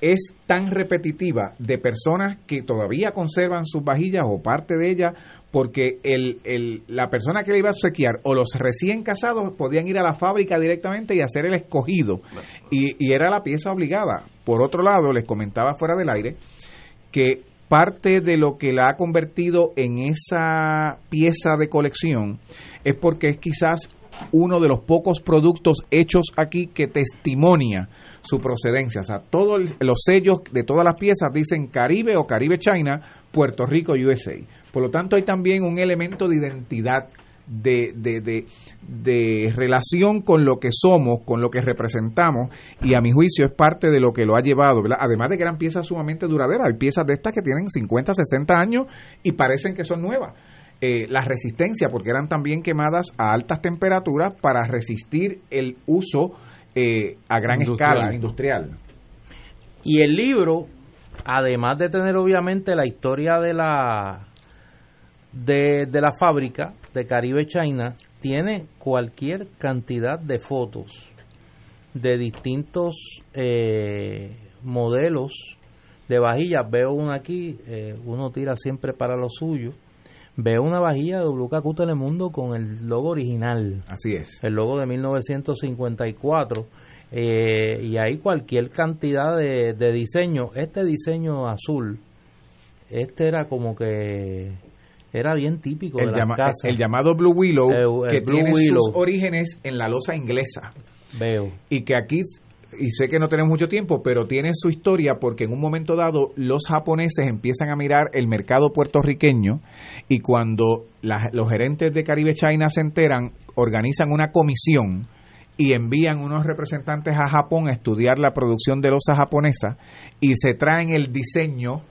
Speaker 5: es tan repetitiva de personas que todavía conservan sus vajillas o parte de ellas porque el, el, la persona que le iba a obsequiar o los recién casados podían ir a la fábrica directamente y hacer el escogido y, y era la pieza obligada. Por otro lado, les comentaba fuera del aire que parte de lo que la ha convertido en esa pieza de colección es porque es quizás uno de los pocos productos hechos aquí que testimonia su procedencia. O sea, todos los sellos de todas las piezas dicen Caribe o Caribe China, Puerto Rico, USA. Por lo tanto, hay también un elemento de identidad de, de, de, relación con lo que somos, con lo que representamos, y a mi juicio es parte de lo que lo ha llevado, Además de que eran piezas sumamente duraderas, hay piezas de estas que tienen 50, 60 años y parecen que son nuevas. Eh, la resistencia, porque eran también quemadas a altas temperaturas para resistir el uso eh, a gran escala industrial.
Speaker 3: Y el libro además de tener obviamente la historia de la de, de la fábrica de Caribe China, tiene cualquier cantidad de fotos de distintos eh, modelos de vajillas. Veo una aquí, eh, uno tira siempre para lo suyo. Veo una vajilla de WKQ Telemundo con el logo original.
Speaker 5: Así es.
Speaker 3: El logo de 1954. Eh, y hay cualquier cantidad de, de diseño. Este diseño azul, este era como que era bien típico
Speaker 5: el
Speaker 3: de las casas.
Speaker 5: El llamado Blue Willow, que tiene sus orígenes en la losa inglesa.
Speaker 3: Veo.
Speaker 5: Y que aquí, y sé que no tenemos mucho tiempo, pero tiene su historia porque en un momento dado los japoneses empiezan a mirar el mercado puertorriqueño y cuando los gerentes de Caribe China se enteran, organizan una comisión y envían unos representantes a Japón a estudiar la producción de losa japonesa y se traen el diseño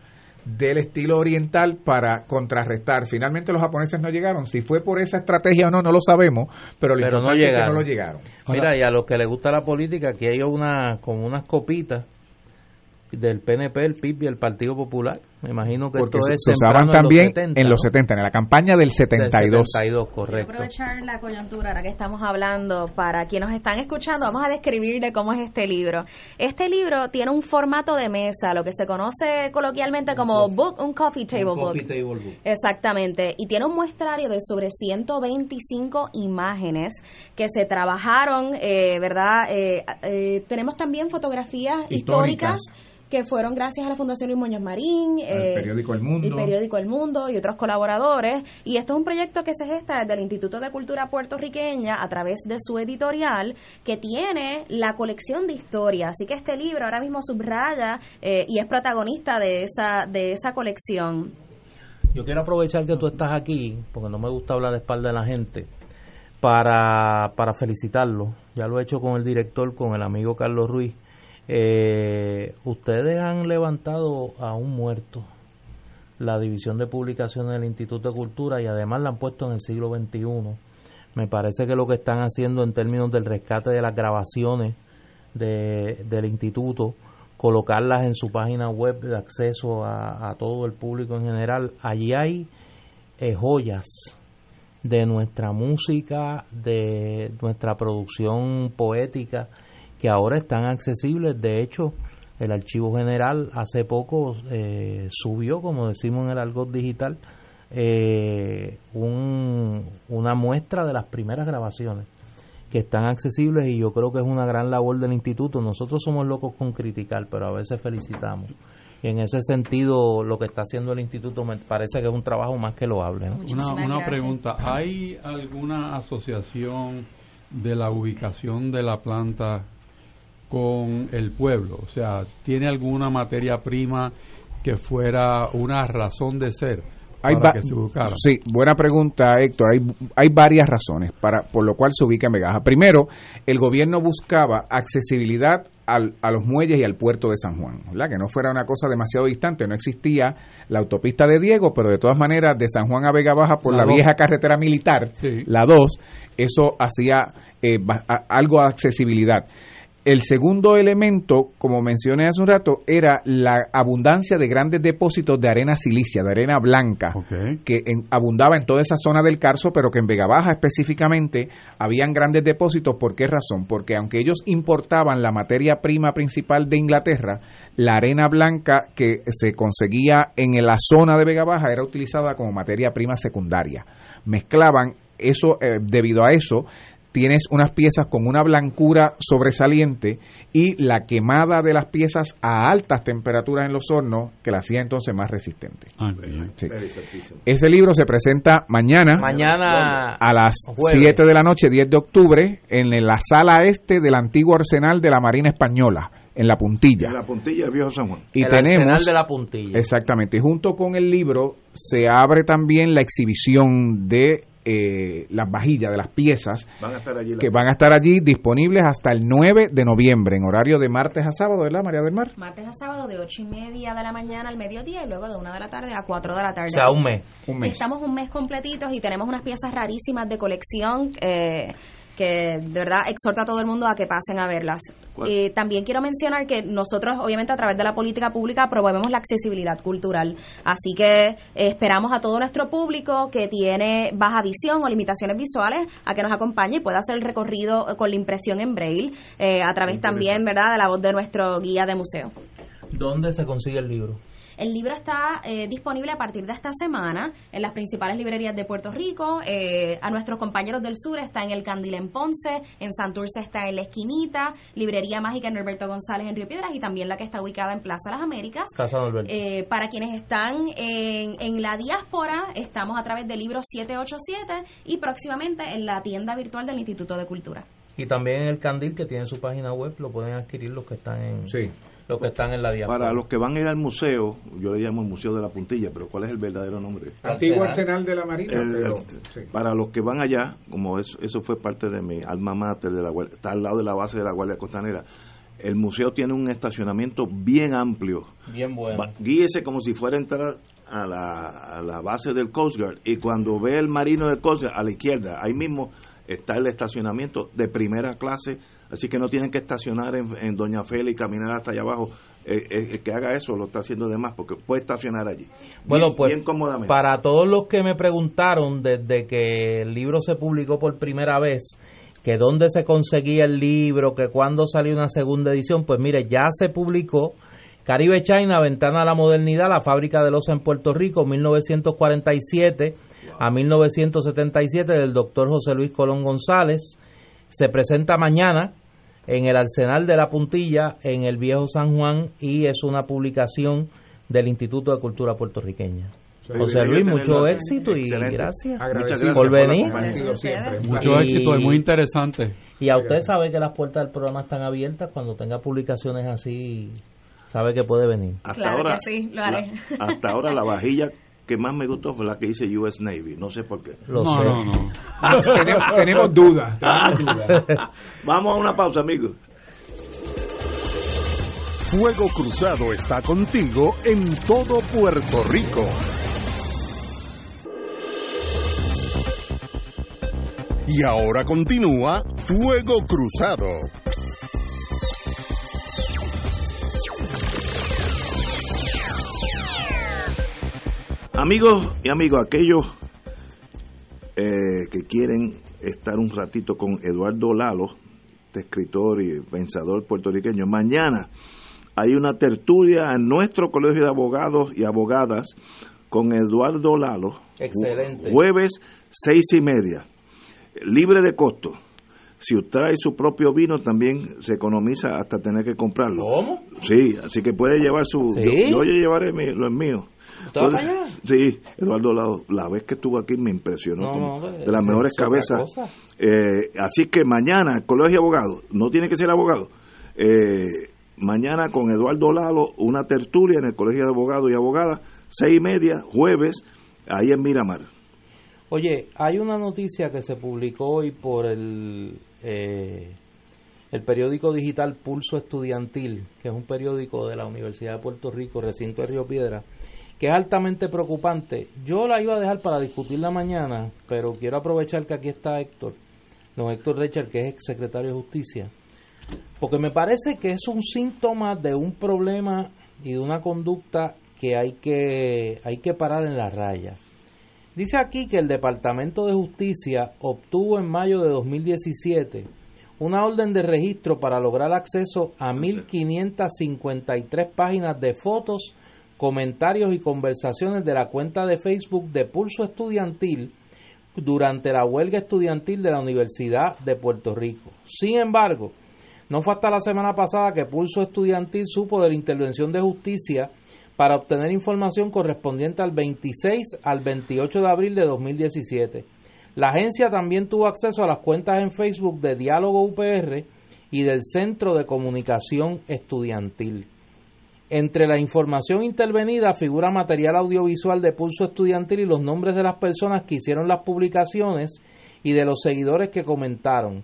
Speaker 5: del estilo oriental para contrarrestar. Finalmente los japoneses no llegaron. Si fue por esa estrategia o no, no lo sabemos, pero,
Speaker 3: pero no,
Speaker 5: llegaron. no lo llegaron.
Speaker 3: Mira, y a los que les gusta la política, aquí hay una como unas copitas del PNP, el PIB y el Partido Popular. Me imagino que
Speaker 5: Porque se usaban también en los 70, en la campaña del 72.
Speaker 3: 72, correcto.
Speaker 6: aprovechar la coyuntura ahora que estamos hablando para quienes nos están escuchando, vamos a describir de cómo es este libro. Este libro tiene un formato de mesa, lo que se conoce coloquialmente como book, un coffee table, book. Exactamente, y tiene un muestrario de sobre 125 imágenes que se trabajaron, eh, ¿verdad? Eh, eh, tenemos también fotografías históricas que fueron gracias a la Fundación Luis Muñoz Marín,
Speaker 5: el periódico El Mundo,
Speaker 6: el periódico El Mundo y otros colaboradores. Y esto es un proyecto que se gesta desde el Instituto de Cultura Puertorriqueña a través de su editorial, que tiene la colección de historia. Así que este libro ahora mismo subraya eh, y es protagonista de esa, de esa colección.
Speaker 3: Yo quiero aprovechar que tú estás aquí, porque no me gusta hablar de espalda de la gente, para, para felicitarlo. Ya lo he hecho con el director, con el amigo Carlos Ruiz eh, ustedes han levantado a un muerto la división de publicaciones del Instituto de Cultura y además la han puesto en el siglo XXI. Me parece que lo que están haciendo en términos del rescate de las grabaciones de, del instituto, colocarlas en su página web de acceso a, todo el público en general, allí hay eh, joyas de nuestra música, de nuestra producción poética que ahora están accesibles. De hecho, el Archivo General hace poco eh, subió, como decimos en el argot digital, eh, una muestra de las primeras grabaciones que están accesibles y yo creo que es una gran labor del instituto. Nosotros somos locos con criticar, pero a veces felicitamos. Y en ese sentido, lo que está haciendo el instituto me parece que es un trabajo más que loable.
Speaker 2: Una, una pregunta, ¿hay alguna asociación de la ubicación de la planta con el pueblo? O sea, ¿tiene alguna materia prima que fuera una razón de ser? Para que se ubicara?
Speaker 5: Sí, buena pregunta, Héctor. Hay, hay varias razones para por lo cual se ubica en Vegaja. Primero, el gobierno buscaba accesibilidad al, a los muelles y al puerto de San Juan, ¿verdad? que no fuera una cosa demasiado distante. No existía la autopista de Diego, pero de todas maneras, de San Juan a Vega Baja por la, vieja carretera militar, la 2, eso hacía eh, algo de accesibilidad. El segundo elemento, como mencioné hace un rato, era la abundancia de grandes depósitos de arena silicia, de arena blanca, que abundaba en toda esa zona del Carso, pero que en Vega Baja específicamente habían grandes depósitos. ¿Por qué razón? Porque aunque ellos importaban la materia prima principal de Inglaterra, la arena blanca que se conseguía en la zona de Vega Baja era utilizada como materia prima secundaria. Mezclaban eso, eh, debido a eso, tienes unas piezas con una blancura sobresaliente y la quemada de las piezas a altas temperaturas en los hornos que la hacía entonces más resistente. Ah, Ese libro se presenta mañana,
Speaker 3: mañana
Speaker 5: a las 7 de la noche, 10 de octubre, en la sala este del antiguo arsenal de la Marina Española en la puntilla.
Speaker 1: En la puntilla del viejo San Juan.
Speaker 5: Y tenemos
Speaker 3: de la puntilla.
Speaker 5: Exactamente. Y junto con el libro se abre también la exhibición de eh, las vajillas de las piezas que van a estar allí disponibles hasta el 9 de noviembre en horario de martes a sábado, ¿verdad, María del Mar?
Speaker 6: Martes a sábado de 8 y media de la mañana al mediodía y luego de 1 de la tarde a 4 de la tarde.
Speaker 3: O sea, un mes.
Speaker 6: Estamos un mes completitos y tenemos unas piezas rarísimas de colección. Eh, que de verdad exhorta a todo el mundo a que pasen a verlas. Eh, también quiero mencionar que nosotros, obviamente, a través de la política pública promovemos la accesibilidad cultural. Así que eh, esperamos a todo nuestro público que tiene baja visión o limitaciones visuales a que nos acompañe y pueda hacer el recorrido con la impresión en braille, eh, a través también, ¿verdad?, de la voz de nuestro guía de museo.
Speaker 3: ¿Dónde se consigue el libro?
Speaker 6: El libro está eh, disponible a partir de esta semana en las principales librerías de Puerto Rico. Eh, a nuestros compañeros del sur está en el Candil en Ponce, en Santurce está en La Esquinita, Librería Mágica en Norberto González en Río Piedras y también la que está ubicada en Plaza Las Américas.
Speaker 3: Casa Norberto.
Speaker 6: Eh, para quienes están en, en la diáspora, estamos a través del libro 787 y próximamente en la tienda virtual del Instituto de Cultura.
Speaker 3: Y también en el Candil, que tiene su página web, lo pueden adquirir los que están en, sí los que están en la diáspora.
Speaker 1: Para los que van a ir al museo, yo le llamo el Museo de la Puntilla, pero ¿cuál es el verdadero nombre?
Speaker 5: Antiguo Arsenal de la Marina.
Speaker 1: Para los que van allá, como eso, eso fue parte de mi alma mater, de la, está al lado de la base de la Guardia Costanera, el museo tiene un estacionamiento bien amplio.
Speaker 3: Bien bueno.
Speaker 1: Guíese como si fuera a entrar a la, a la base del Coast Guard y cuando ve el marino del Coast Guard a la izquierda, ahí mismo está el estacionamiento de primera clase Así que no tienen que estacionar en, Doña Fela y caminar hasta allá abajo. Eh, eh, el que haga eso lo está haciendo de más porque puede estacionar allí.
Speaker 3: Bueno, pues para todos los que me preguntaron desde que el libro se publicó por primera vez, que dónde se conseguía el libro, que cuándo salió una segunda edición, pues mire, ya se publicó. Caribe China, Ventana a la Modernidad, la fábrica de losa en Puerto Rico, 1947 a 1977, del doctor José Luis Colón González. Se presenta mañana en el Arsenal de la Puntilla, en el Viejo San Juan, y es una publicación del Instituto de Cultura Puertorriqueña. José Luis, mucho éxito y gracias.
Speaker 5: Muchas
Speaker 3: gracias por venir.
Speaker 2: Mucho éxito, es muy interesante.
Speaker 3: Y a usted sabe que las puertas del programa están abiertas. Cuando tenga publicaciones así, sabe que puede venir.
Speaker 6: Hasta ahora, sí, lo haré.
Speaker 1: hasta ahora la vajilla que más me gustó fue la que dice US Navy. No sé por qué.
Speaker 2: no, no, no.
Speaker 5: tenemos, dudas.
Speaker 1: Vamos a una pausa, amigos.
Speaker 4: Fuego Cruzado está contigo en todo Puerto Rico. Y ahora continúa Fuego Cruzado.
Speaker 1: Amigos y amigos, aquellos eh, que quieren estar un ratito con Eduardo Lalo, este escritor y pensador puertorriqueño, mañana hay una tertulia en nuestro Colegio de Abogados y Abogadas con Eduardo Lalo.
Speaker 3: Excelente.
Speaker 1: Jueves seis y media, libre de costo. Si usted trae su propio vino, también se economiza hasta tener que comprarlo.
Speaker 3: ¿Cómo?
Speaker 1: Sí, así que puede llevar su.
Speaker 3: ¿Sí?
Speaker 1: Yo, llevaré lo mío. Sí, Eduardo, la, la, vez que estuvo aquí me impresionó. de las mejores cabezas. Eh, así que mañana, el Colegio de Abogados, no tiene que ser abogado. Eh, mañana con Eduardo Lalo, una tertulia en el Colegio de Abogados y Abogadas, seis y media, jueves, ahí en Miramar.
Speaker 3: Oye, hay una noticia que se publicó hoy por el, eh, el periódico digital Pulso Estudiantil, que es un periódico de la Universidad de Puerto Rico, recinto de Río Piedra, que es altamente preocupante. Yo la iba a dejar para discutirla mañana, pero quiero aprovechar que aquí está Héctor, don Héctor Richard, que es ex secretario de Justicia, porque me parece que es un síntoma de un problema y de una conducta que hay que, hay que parar en la raya. Dice aquí que el Departamento de Justicia obtuvo en mayo de 2017 una orden de registro para lograr acceso a 1.553 páginas de fotos comentarios y conversaciones de la cuenta de Facebook de Pulso Estudiantil durante la huelga estudiantil de la Universidad de Puerto Rico. Sin embargo, no fue hasta la semana pasada que Pulso Estudiantil supo de la intervención de justicia para obtener información correspondiente al 26 al 28 de abril de 2017. La agencia también tuvo acceso a las cuentas en Facebook de Diálogo UPR y del Centro de Comunicación Estudiantil. Entre la información intervenida figura material audiovisual de pulso estudiantil y los nombres de las personas que hicieron las publicaciones y de los seguidores que comentaron.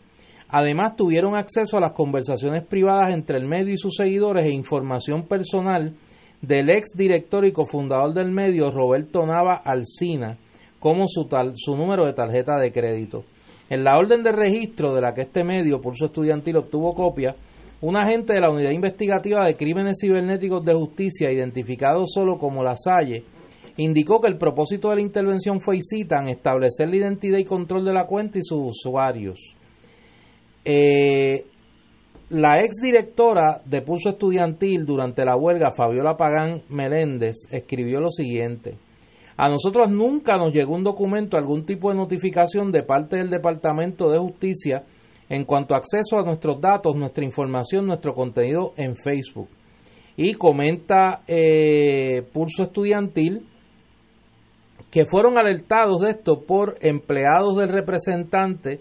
Speaker 3: Además, tuvieron acceso a las conversaciones privadas entre el medio y sus seguidores e información personal del ex director y cofundador del medio, Roberto Nava Alcina, como su, su número de tarjeta de crédito. En la orden de registro de la que este medio, Pulso Estudiantil, obtuvo copia, un agente de la Unidad Investigativa de Crímenes Cibernéticos de Justicia, identificado solo como La Salle, indicó que el propósito de la intervención fue y citan establecer la identidad y control de la cuenta y sus usuarios. Eh, la exdirectora de Pulso Estudiantil durante la huelga, Fabiola Pagán Meléndez, escribió lo siguiente. A nosotros nunca nos llegó un documento, algún tipo de notificación de parte del Departamento de Justicia en cuanto a acceso a nuestros datos, nuestra información, nuestro contenido en Facebook. Y comenta eh, Estudiantil que fueron alertados de esto por empleados del representante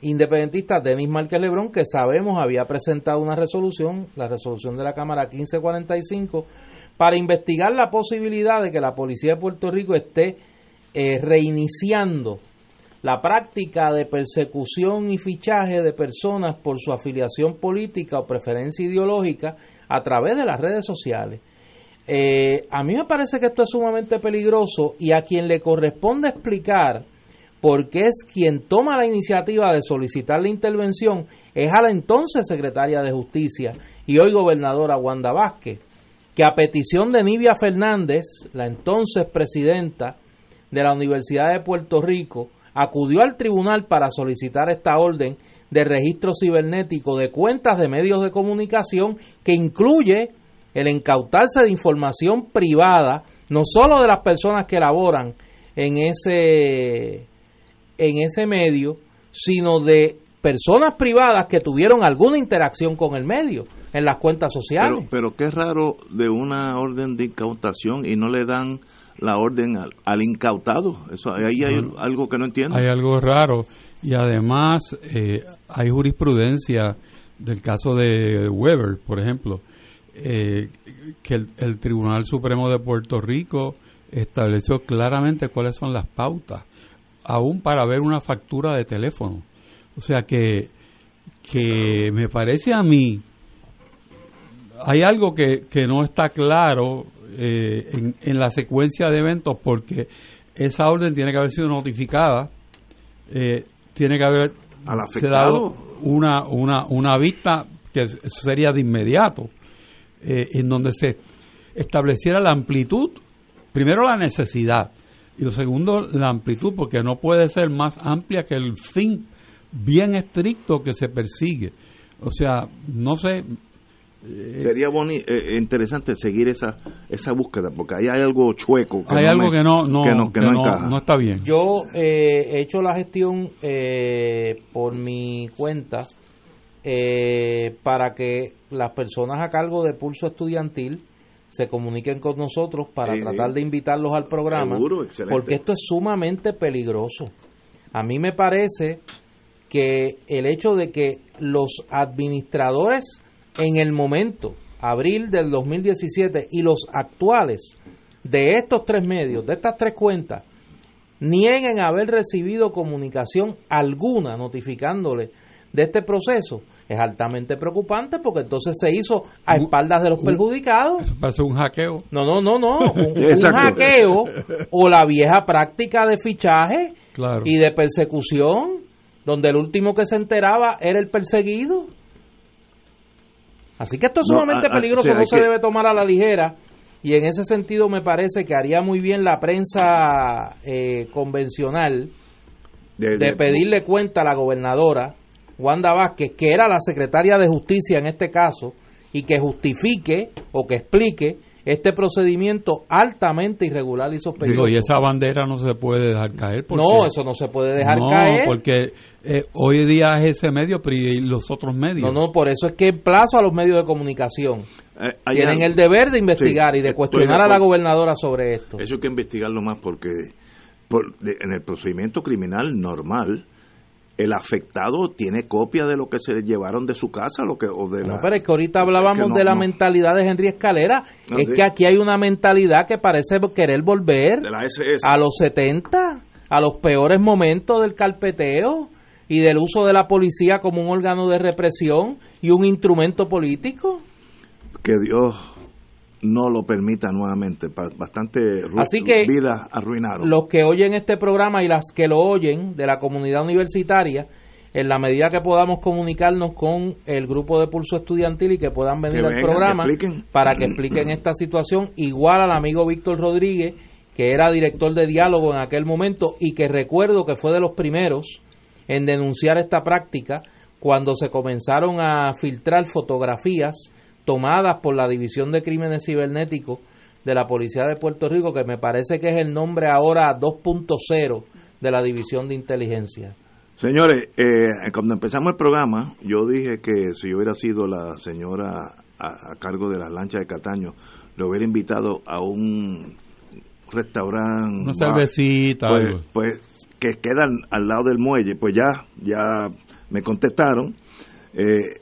Speaker 3: independentista Denis Márquez Lebrón, que sabemos había presentado una resolución, la resolución de la Cámara 1545, para investigar la posibilidad de que la Policía de Puerto Rico esté eh, reiniciando la práctica de persecución y fichaje de personas por su afiliación política o preferencia ideológica a través de las redes sociales. Eh, a mí me parece que esto es sumamente peligroso y a quien le corresponde explicar por qué es quien toma la iniciativa de solicitar la intervención es a la entonces secretaria de Justicia y hoy gobernadora Wanda Vázquez, que a petición de Nivia Fernández, la entonces presidenta de la Universidad de Puerto Rico, acudió al tribunal para solicitar esta orden de registro cibernético de cuentas de medios de comunicación que incluye el incautarse de información privada, no solo de las personas que laboran en ese, en ese medio, sino de personas privadas que tuvieron alguna interacción con el medio en las cuentas sociales.
Speaker 1: Pero, pero qué raro de una orden de incautación y no le dan la orden al, incautado. Eso ahí hay algo que no entiendo.
Speaker 2: Hay algo raro y además eh, hay jurisprudencia del caso de Weber, por ejemplo, eh, que el, Tribunal Supremo de Puerto Rico estableció claramente cuáles son las pautas, aún para ver una factura de teléfono. O sea que, que me parece a mí, hay algo que, que no está claro eh, en, en, la secuencia de eventos porque esa orden tiene que haber sido notificada, eh, tiene que haber
Speaker 1: dado
Speaker 2: una, una, una vista que sería de inmediato eh, en donde se estableciera la amplitud, primero la necesidad y lo segundo la amplitud, porque no puede ser más amplia que el fin bien estricto que se persigue. O sea, no sé.
Speaker 1: Eh, Sería eh, interesante seguir esa esa búsqueda, porque ahí hay algo chueco.
Speaker 2: hay algo que, no, no, que, no, no, está bien.
Speaker 3: Yo he hecho la gestión por mi cuenta eh, para que las personas a cargo de Pulso Estudiantil se comuniquen con nosotros para tratar de invitarlos al programa, porque esto es sumamente peligroso. A mí me parece que el hecho de que los administradores en el momento, abril del 2017, y los actuales de estos tres medios, de estas tres cuentas, nieguen haber recibido comunicación alguna notificándole de este proceso, es altamente preocupante porque entonces se hizo a espaldas de los perjudicados.
Speaker 2: Eso pasó un hackeo.
Speaker 3: No, no, no, no. Un, hackeo o la vieja práctica de fichaje y de persecución, donde el último que se enteraba era el perseguido. Así que esto es sumamente peligroso, no se debe tomar a la ligera. Y en ese sentido me parece que haría muy bien la prensa eh, convencional de pedirle cuenta a la gobernadora Wanda Vázquez, que era la secretaria de Justicia en este caso, y que justifique o que explique este procedimiento altamente irregular y sospechoso.
Speaker 2: y esa bandera no se puede dejar caer.
Speaker 3: no, eso no se puede dejar no, caer.
Speaker 2: porque eh, hoy día es ese medio, pero y los otros medios.
Speaker 3: No, no, por eso es que plazo a los medios de comunicación. Eh, Tienen el deber de investigar y de cuestionar a la gobernadora sobre esto.
Speaker 1: Eso hay que investigarlo más porque en el procedimiento criminal normal el afectado tiene copia de lo que se llevaron de su casa lo que o de
Speaker 3: no, pero es que ahorita hablábamos de la mentalidad de Henry Escalera. Es que aquí hay una mentalidad que parece querer volver a los 70 a los peores momentos del carpeteo y del uso de la policía como un órgano de represión y un instrumento político.
Speaker 1: Que Dios no lo permita nuevamente. Bastante
Speaker 3: Así que
Speaker 1: vidas arruinaron.
Speaker 3: Los que oyen este programa y las que lo oyen de la comunidad universitaria, en la medida que podamos comunicarnos con el grupo de pulso estudiantil y que puedan venir al programa para que expliquen esta situación, igual al amigo Víctor Rodríguez, que era director de diálogo en aquel momento y que recuerdo que fue de los primeros en denunciar esta práctica cuando se comenzaron a filtrar fotografías tomadas por la División de Crímenes Cibernéticos de la Policía de Puerto Rico, que me parece que es el nombre ahora 2.0 de la División de Inteligencia.
Speaker 1: Señores, eh, cuando empezamos el programa, yo dije que si yo hubiera sido la señora a, cargo de las lanchas de Cataño, le hubiera invitado a un restaurante.
Speaker 2: Una cervecita.
Speaker 1: Pues, pues, que quedan al lado del muelle. Pues ya, ya me contestaron. Eh,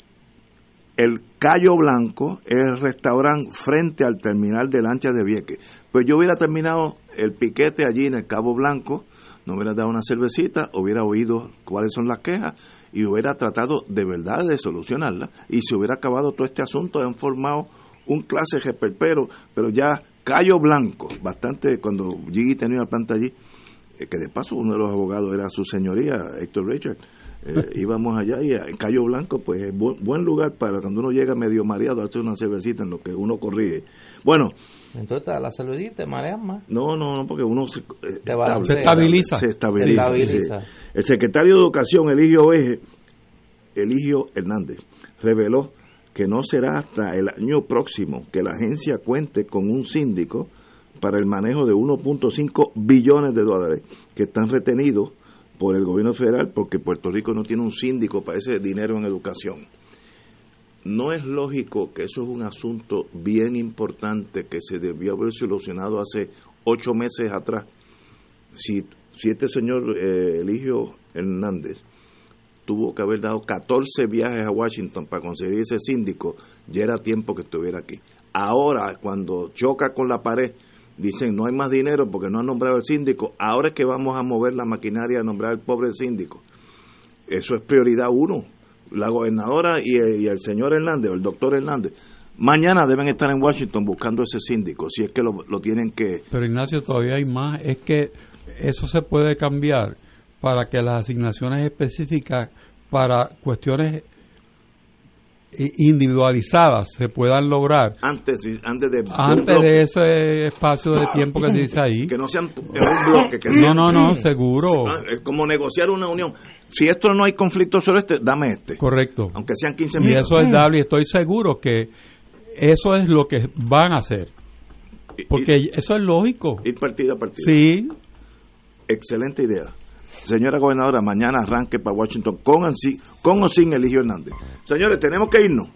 Speaker 1: el Cayo Blanco es el restaurante frente al terminal de lanchas de Vieques. Pues yo hubiera terminado el piquete allí en el Cabo Blanco no hubiera dado una cervecita, hubiera oído cuáles son las quejas y hubiera tratado de verdad de solucionarla y se hubiera acabado todo este asunto, han formado un clase pero pero ya Cayo Blanco, bastante, cuando Gigi tenía la planta allí, eh, que de paso uno de los abogados era su señoría, Héctor Richard, eh, íbamos allá y en Cayo Blanco, pues es buen, lugar para cuando uno llega medio mareado, hacer una cervecita en lo que uno corrige. Bueno,
Speaker 3: entonces la saludita te mareas más.
Speaker 1: No, no, no, porque uno se, eh,
Speaker 2: estabiliza.
Speaker 1: Se estabiliza. El secretario de Educación, Eligio Eje, Eligio Hernández, reveló que no será hasta el año próximo que la agencia cuente con un síndico para el manejo de 1.5 billones de dólares que están retenidos por el gobierno federal porque Puerto Rico no tiene un síndico para ese dinero en educación no es lógico que eso es un asunto bien importante que se debió haber solucionado hace ocho meses atrás. Si, si este señor eh, Eligio Hernández tuvo que haber dado 14 viajes a Washington para conseguir ese síndico, ya era tiempo que estuviera aquí. Ahora, cuando choca con la pared, dicen no hay más dinero porque no han nombrado el síndico, ahora es que vamos a mover la maquinaria a nombrar al pobre síndico. Eso es prioridad uno la gobernadora y el, señor Hernández o el doctor Hernández. Mañana deben estar en Washington buscando ese síndico, si es que lo, lo, tienen que...
Speaker 2: Pero Ignacio, todavía hay más, es que eso se puede cambiar para que las asignaciones específicas para cuestiones individualizadas se puedan lograr
Speaker 1: antes, antes de
Speaker 2: antes de ese espacio de tiempo que dice ahí.
Speaker 1: Que no sean un bloque que
Speaker 2: no no no seguro.
Speaker 1: Ah, es como negociar una unión. Si esto no hay conflicto sobre este dame este.
Speaker 2: Correcto.
Speaker 1: Aunque sean 15
Speaker 2: mil. Y eso es dable y estoy seguro que eso es lo que van a hacer. Porque eso es lógico.
Speaker 1: ir partido a partido
Speaker 2: sí.
Speaker 1: Excelente idea Señora gobernadora, mañana arranque para Washington con, con o sin Eligio Hernández. Señores, tenemos que irnos.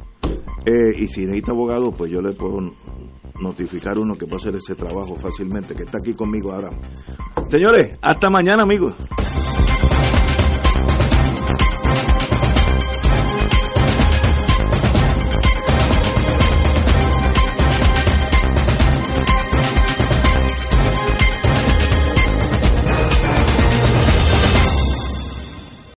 Speaker 1: Eh, y si necesita abogado, pues yo le puedo notificar uno que puede hacer ese trabajo fácilmente, que está aquí conmigo ahora. Señores, hasta mañana, amigos.